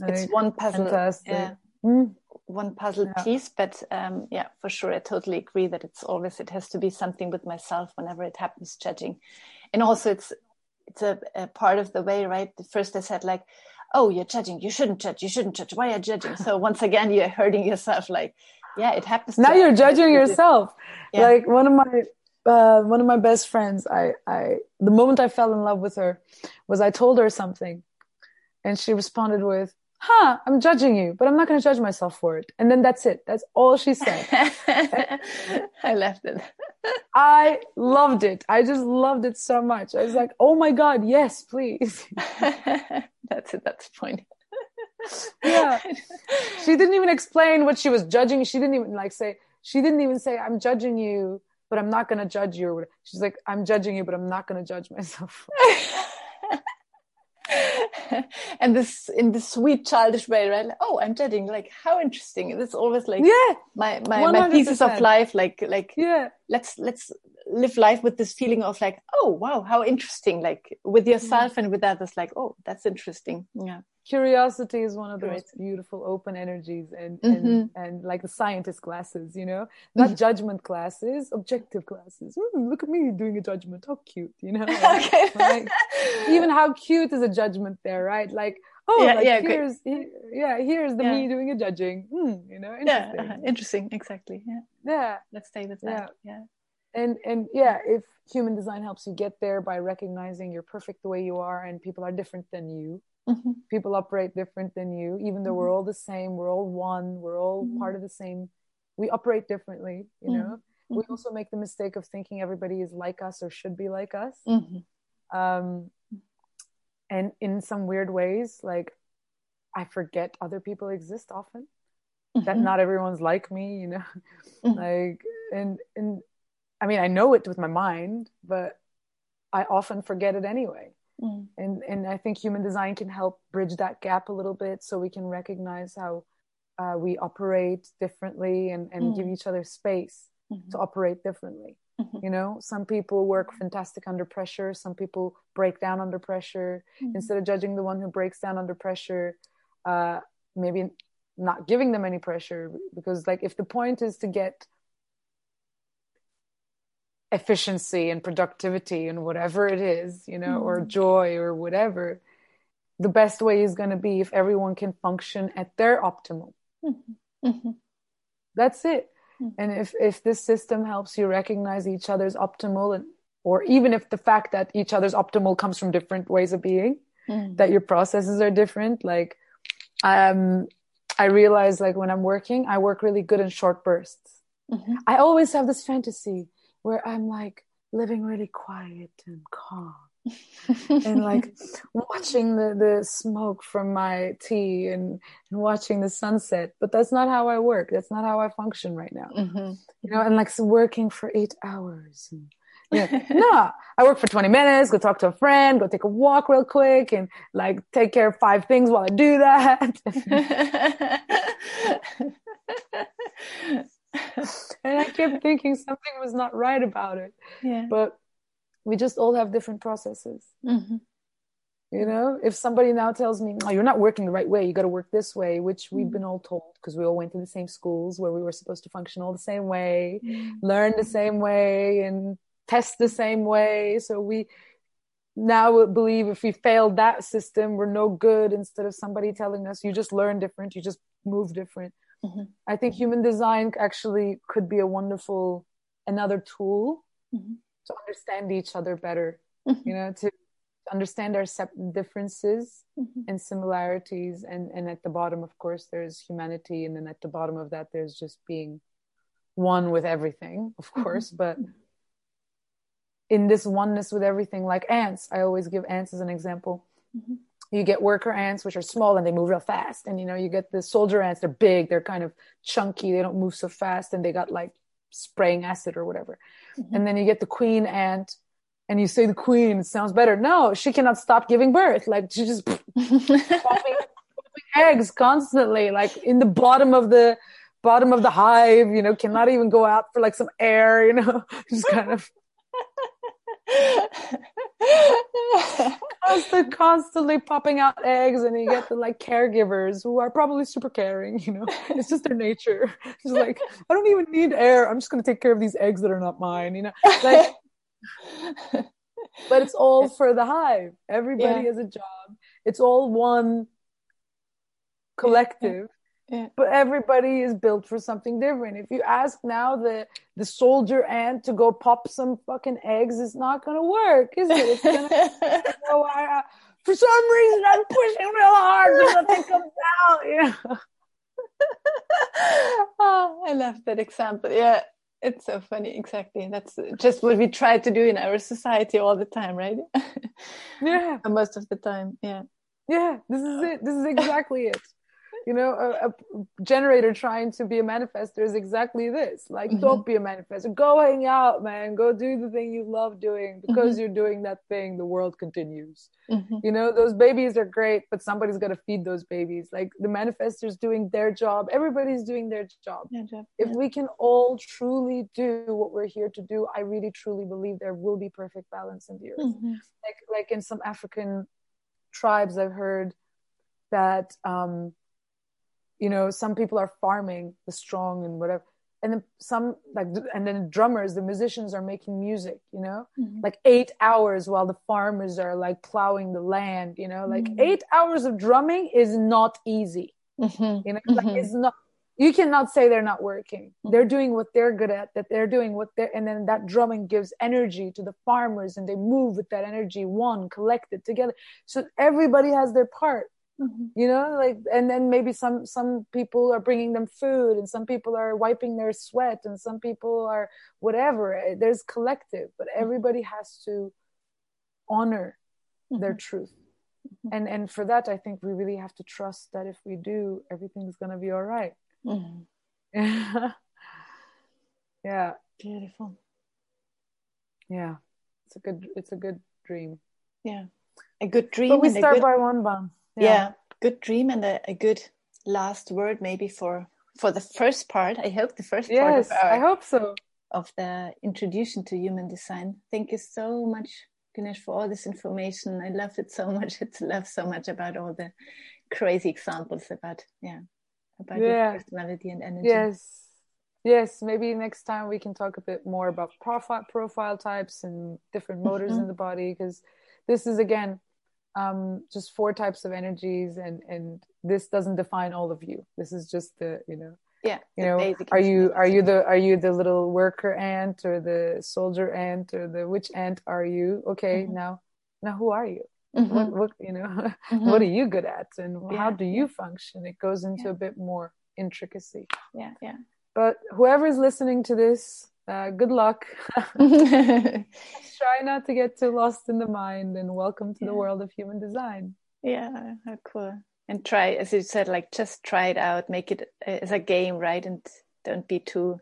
Speaker 1: it's one puzzle. Fantastic. Yeah. Mm one puzzle yeah. piece but um, yeah for sure i totally agree that it's always it has to be something with myself whenever it happens judging and also it's it's a, a part of the way right? First i said like oh you're judging you shouldn't judge you shouldn't judge why are you judging? So once again you're hurting yourself like yeah it happens
Speaker 2: now you're judging yourself. Yeah. like one of my uh, one of my best friends i i the moment i fell in love with her was i told her something and she responded with huh, I'm judging you, but I'm not going to judge myself for it. And then that's it. That's all she said.
Speaker 1: I left it.
Speaker 2: I loved it. I just loved it so much. I was like, oh my God, yes, please.
Speaker 1: that's it. That's the point.
Speaker 2: yeah. She didn't even explain what she was judging. She didn't even like say, she didn't even say, I'm judging you, but I'm not going to judge you. She's like, I'm judging you, but I'm not going to judge myself.
Speaker 1: and this in this sweet childish way, right? Like, oh, I'm judging. Like, how interesting! It's always like
Speaker 2: yeah,
Speaker 1: my my, my pieces of life. Like like
Speaker 2: yeah,
Speaker 1: let's let's live life with this feeling of like, oh wow, how interesting! Like with yourself mm. and with others. Like, oh, that's interesting. Yeah
Speaker 2: curiosity is one of the most beautiful open energies and, mm-hmm. and and like the scientist classes you know? Not mm-hmm. judgment classes objective classes Ooh, look at me doing a judgment. How cute you know? Okay. like, even how cute is a judgment there right? Like oh yeah, like yeah, here's here, yeah here's the yeah. me doing a judging. Hmm, you know?
Speaker 1: Interesting. yeah uh-huh. interesting. Exactly. Yeah.
Speaker 2: Yeah.
Speaker 1: Let's stay with that. Yeah. yeah.
Speaker 2: And and yeah if human design helps you get there by recognizing you're perfect the way you are and people are different than you Mm-hmm. People operate different than you, even though mm-hmm. we're all the same. We're all one. We're all mm-hmm. part of the same. We operate differently, you know. We mm-hmm. also make the mistake of thinking everybody is like us or should be like us. Mm-hmm. Um, and in some weird ways, like I forget other people exist often. That mm-hmm. not everyone's like me, you know. like and and I mean, I know it with my mind, but I often forget it anyway. Mm. And and I think human design can help bridge that gap a little bit, so we can recognize how uh, we operate differently and and mm. give each other space mm-hmm. to operate differently. Mm-hmm. You know, some people work fantastic under pressure. Some people break down under pressure. Mm-hmm. Instead of judging the one who breaks down under pressure, uh, maybe not giving them any pressure because, like, if the point is to get efficiency and productivity and whatever it is, you know, mm-hmm. or joy or whatever, the best way is going to be if everyone can function at their optimal. Mm-hmm. mm-hmm. That's it. Mm-hmm. And if, if this system helps you recognize each other's optimal, and, or even if the fact that each other's optimal comes from different ways of being, mm-hmm. that your processes are different, like, um, I realize like when I'm working, I work really good in short bursts. Mm-hmm. I always have this fantasy where I'm like living really quiet and calm and like watching the, the smoke from my tea and, and watching the sunset. But that's not how I work. That's not how I function right now. Mm-hmm. You know, and like working for eight hours. And, yeah. no, I work for 20 minutes, go talk to a friend, go take a walk real quick and like take care of five things while I do that. and I kept thinking something was not right about it.
Speaker 1: Yeah.
Speaker 2: But we just all have different processes. Mm-hmm. You know, if somebody now tells me, "Oh, you're not working the right way. You got to work this way," which we've mm-hmm. been all told because we all went to the same schools where we were supposed to function all the same way, mm-hmm. learn the same way, and test the same way. So we now believe if we failed that system, we're no good. Instead of somebody telling us, "You just learn different. You just move different." Mm-hmm. I think human design actually could be a wonderful another tool mm-hmm. to understand each other better. Mm-hmm. You know, to understand our sep- differences mm-hmm. and similarities, and and at the bottom, of course, there's humanity, and then at the bottom of that, there's just being one with everything, of mm-hmm. course, but in this oneness with everything, like ants, I always give ants as an example. Mm-hmm you get worker ants which are small and they move real fast. And you know you get the soldier ants they're big they're kind of chunky they don't move so fast and they got like spraying acid or whatever. Mm-hmm. and then you get the queen ant and you say the queen it sounds better. No she cannot stop giving birth. Like she just popping, eggs constantly like in the bottom of the bottom of the hive you know cannot even go out for like some air you know just kind of Constant, constantly popping out eggs, and you get the like caregivers who are probably super caring. You know, it's just their nature. It's like I don't even need air. I'm just going to take care of these eggs that are not mine. You know, like. but it's all for the hive. Everybody yeah. has a job. It's all one collective
Speaker 1: yeah.
Speaker 2: But everybody is built for something different. If you ask now the the soldier ant to go pop some fucking eggs, it's not gonna work, is it? It's gonna go for some reason I'm pushing real hard, but nothing comes out. Yeah.
Speaker 1: oh, I love that example. Yeah, it's so funny. Exactly. That's just what we try to do in our society all the time, right?
Speaker 2: Yeah.
Speaker 1: Most of the time. Yeah.
Speaker 2: Yeah. This is it. This is exactly it you know a, a, generator trying to be a manifestor is exactly this. Like mm-hmm. don't be a manifestor go hang out man. Go do the thing you love doing because mm-hmm. you're doing that thing the world continues. Mm-hmm. you know those babies are great but somebody's got to feed those babies. Like the manifestors doing their job. Everybody's doing their job. Yeah, if we can all truly do what we're here to do i really truly believe there will be perfect balance in the earth. Mm-hmm. like like in some african tribes i've heard that um you know some people are farming the strong and whatever and then some like and then drummers the musicians are making music you know mm-hmm. like eight hours while the farmers are like plowing the land you know like mm-hmm. eight hours of drumming is not easy mm-hmm. you know like mm-hmm. it's not you cannot say they're not working mm-hmm. they're doing what they're good at that they're doing what they're and then that drumming gives energy to the farmers and they move with that energy one collected together so everybody has their part Mm-hmm. you know like and then maybe some some people are bringing them food and some people are wiping their sweat and some people are whatever eh, there's collective but mm-hmm. everybody has to honor mm-hmm. their truth mm-hmm. and and for that i think we really have to trust that if we do everything's going to be all right mm-hmm. yeah
Speaker 1: beautiful
Speaker 2: yeah it's a good it's a good dream
Speaker 1: yeah a good dream
Speaker 2: but we start good... by one bun
Speaker 1: yeah, yeah good dream and a, a, good last word maybe for for the first part. I hope the first
Speaker 2: yes,
Speaker 1: part our,
Speaker 2: i hope so.
Speaker 1: of the introduction to human design. Thank you so much Ganesh for all this information. I loved it so much. It's love so much about all the crazy examples about yeah about yeah. your personality and energy.
Speaker 2: Yes. Yes maybe next time we can talk a bit more about profile profile types and different motors mm-hmm. in the body because this is again um, just four types of energies and and this doesn't define all of you this is just the you know
Speaker 1: yeah
Speaker 2: you know are you are you the are you the little worker ant or the soldier ant or the which ant are you okay mm-hmm. now now who are you mm-hmm. what what you know mm-hmm. what are you good at and yeah. how do you function it goes into yeah. a bit more intricacy
Speaker 1: yeah yeah
Speaker 2: but whoever's listening to this uh, good luck. Try not to get too lost in the mind and welcome to yeah. the world of human design.
Speaker 1: Yeah, cool. And try, as you said, like just try it out, make it as a game, right? And don't be too,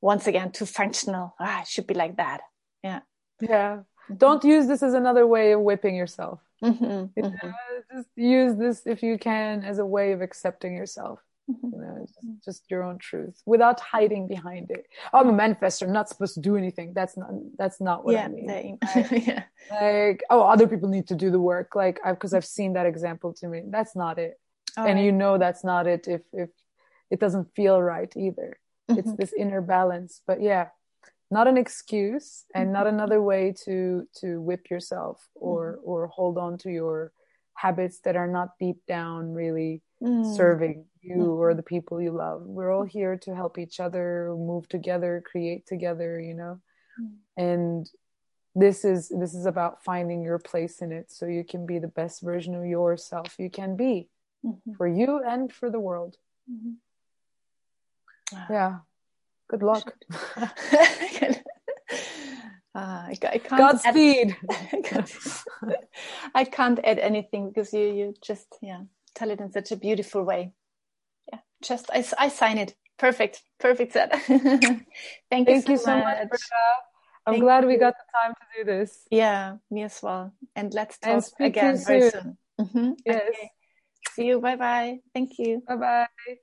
Speaker 1: once again, too functional. Ah, it should be like that. Yeah.
Speaker 2: Yeah. Don't use this as another way of whipping yourself. Mm-hmm. mm-hmm. just use this if you can as a way of accepting yourself. Mm-hmm. You know, just, just, your own truth without hiding behind it. Oh, I'm a manifestor. I'm not supposed to do anything. That's not. That's not what
Speaker 1: yeah,
Speaker 2: I mean.
Speaker 1: Like, yeah.
Speaker 2: like, oh, other people need to do the work. Like, I because I've seen that example to me. That's not it. All and right. you know that's not it if if it doesn't feel right either. Mm-hmm. It's this inner balance. But yeah, not an excuse and mm-hmm. not another way to to whip yourself or mm-hmm. or hold on to your habits that are not deep down really mm. serving you or the people you love. We're all here to help each other, move together, create together, you know. Mm. And this is this is about finding your place in it so you can be the best version of yourself you can be mm-hmm. for you and for the world. Mm-hmm. Yeah. Good luck.
Speaker 1: Uh, I, I, can't
Speaker 2: Godspeed.
Speaker 1: Add, I can't add anything because you you just yeah tell it in such a beautiful way. Just I, I sign it. Perfect, perfect set. Thank,
Speaker 2: Thank
Speaker 1: you so,
Speaker 2: you so much. much I'm Thank glad you. we got the time to do this.
Speaker 1: Yeah, me as well. And let's talk and again very soon. soon. Mm-hmm.
Speaker 2: Yes.
Speaker 1: Okay. See you. Bye bye. Thank you.
Speaker 2: Bye bye.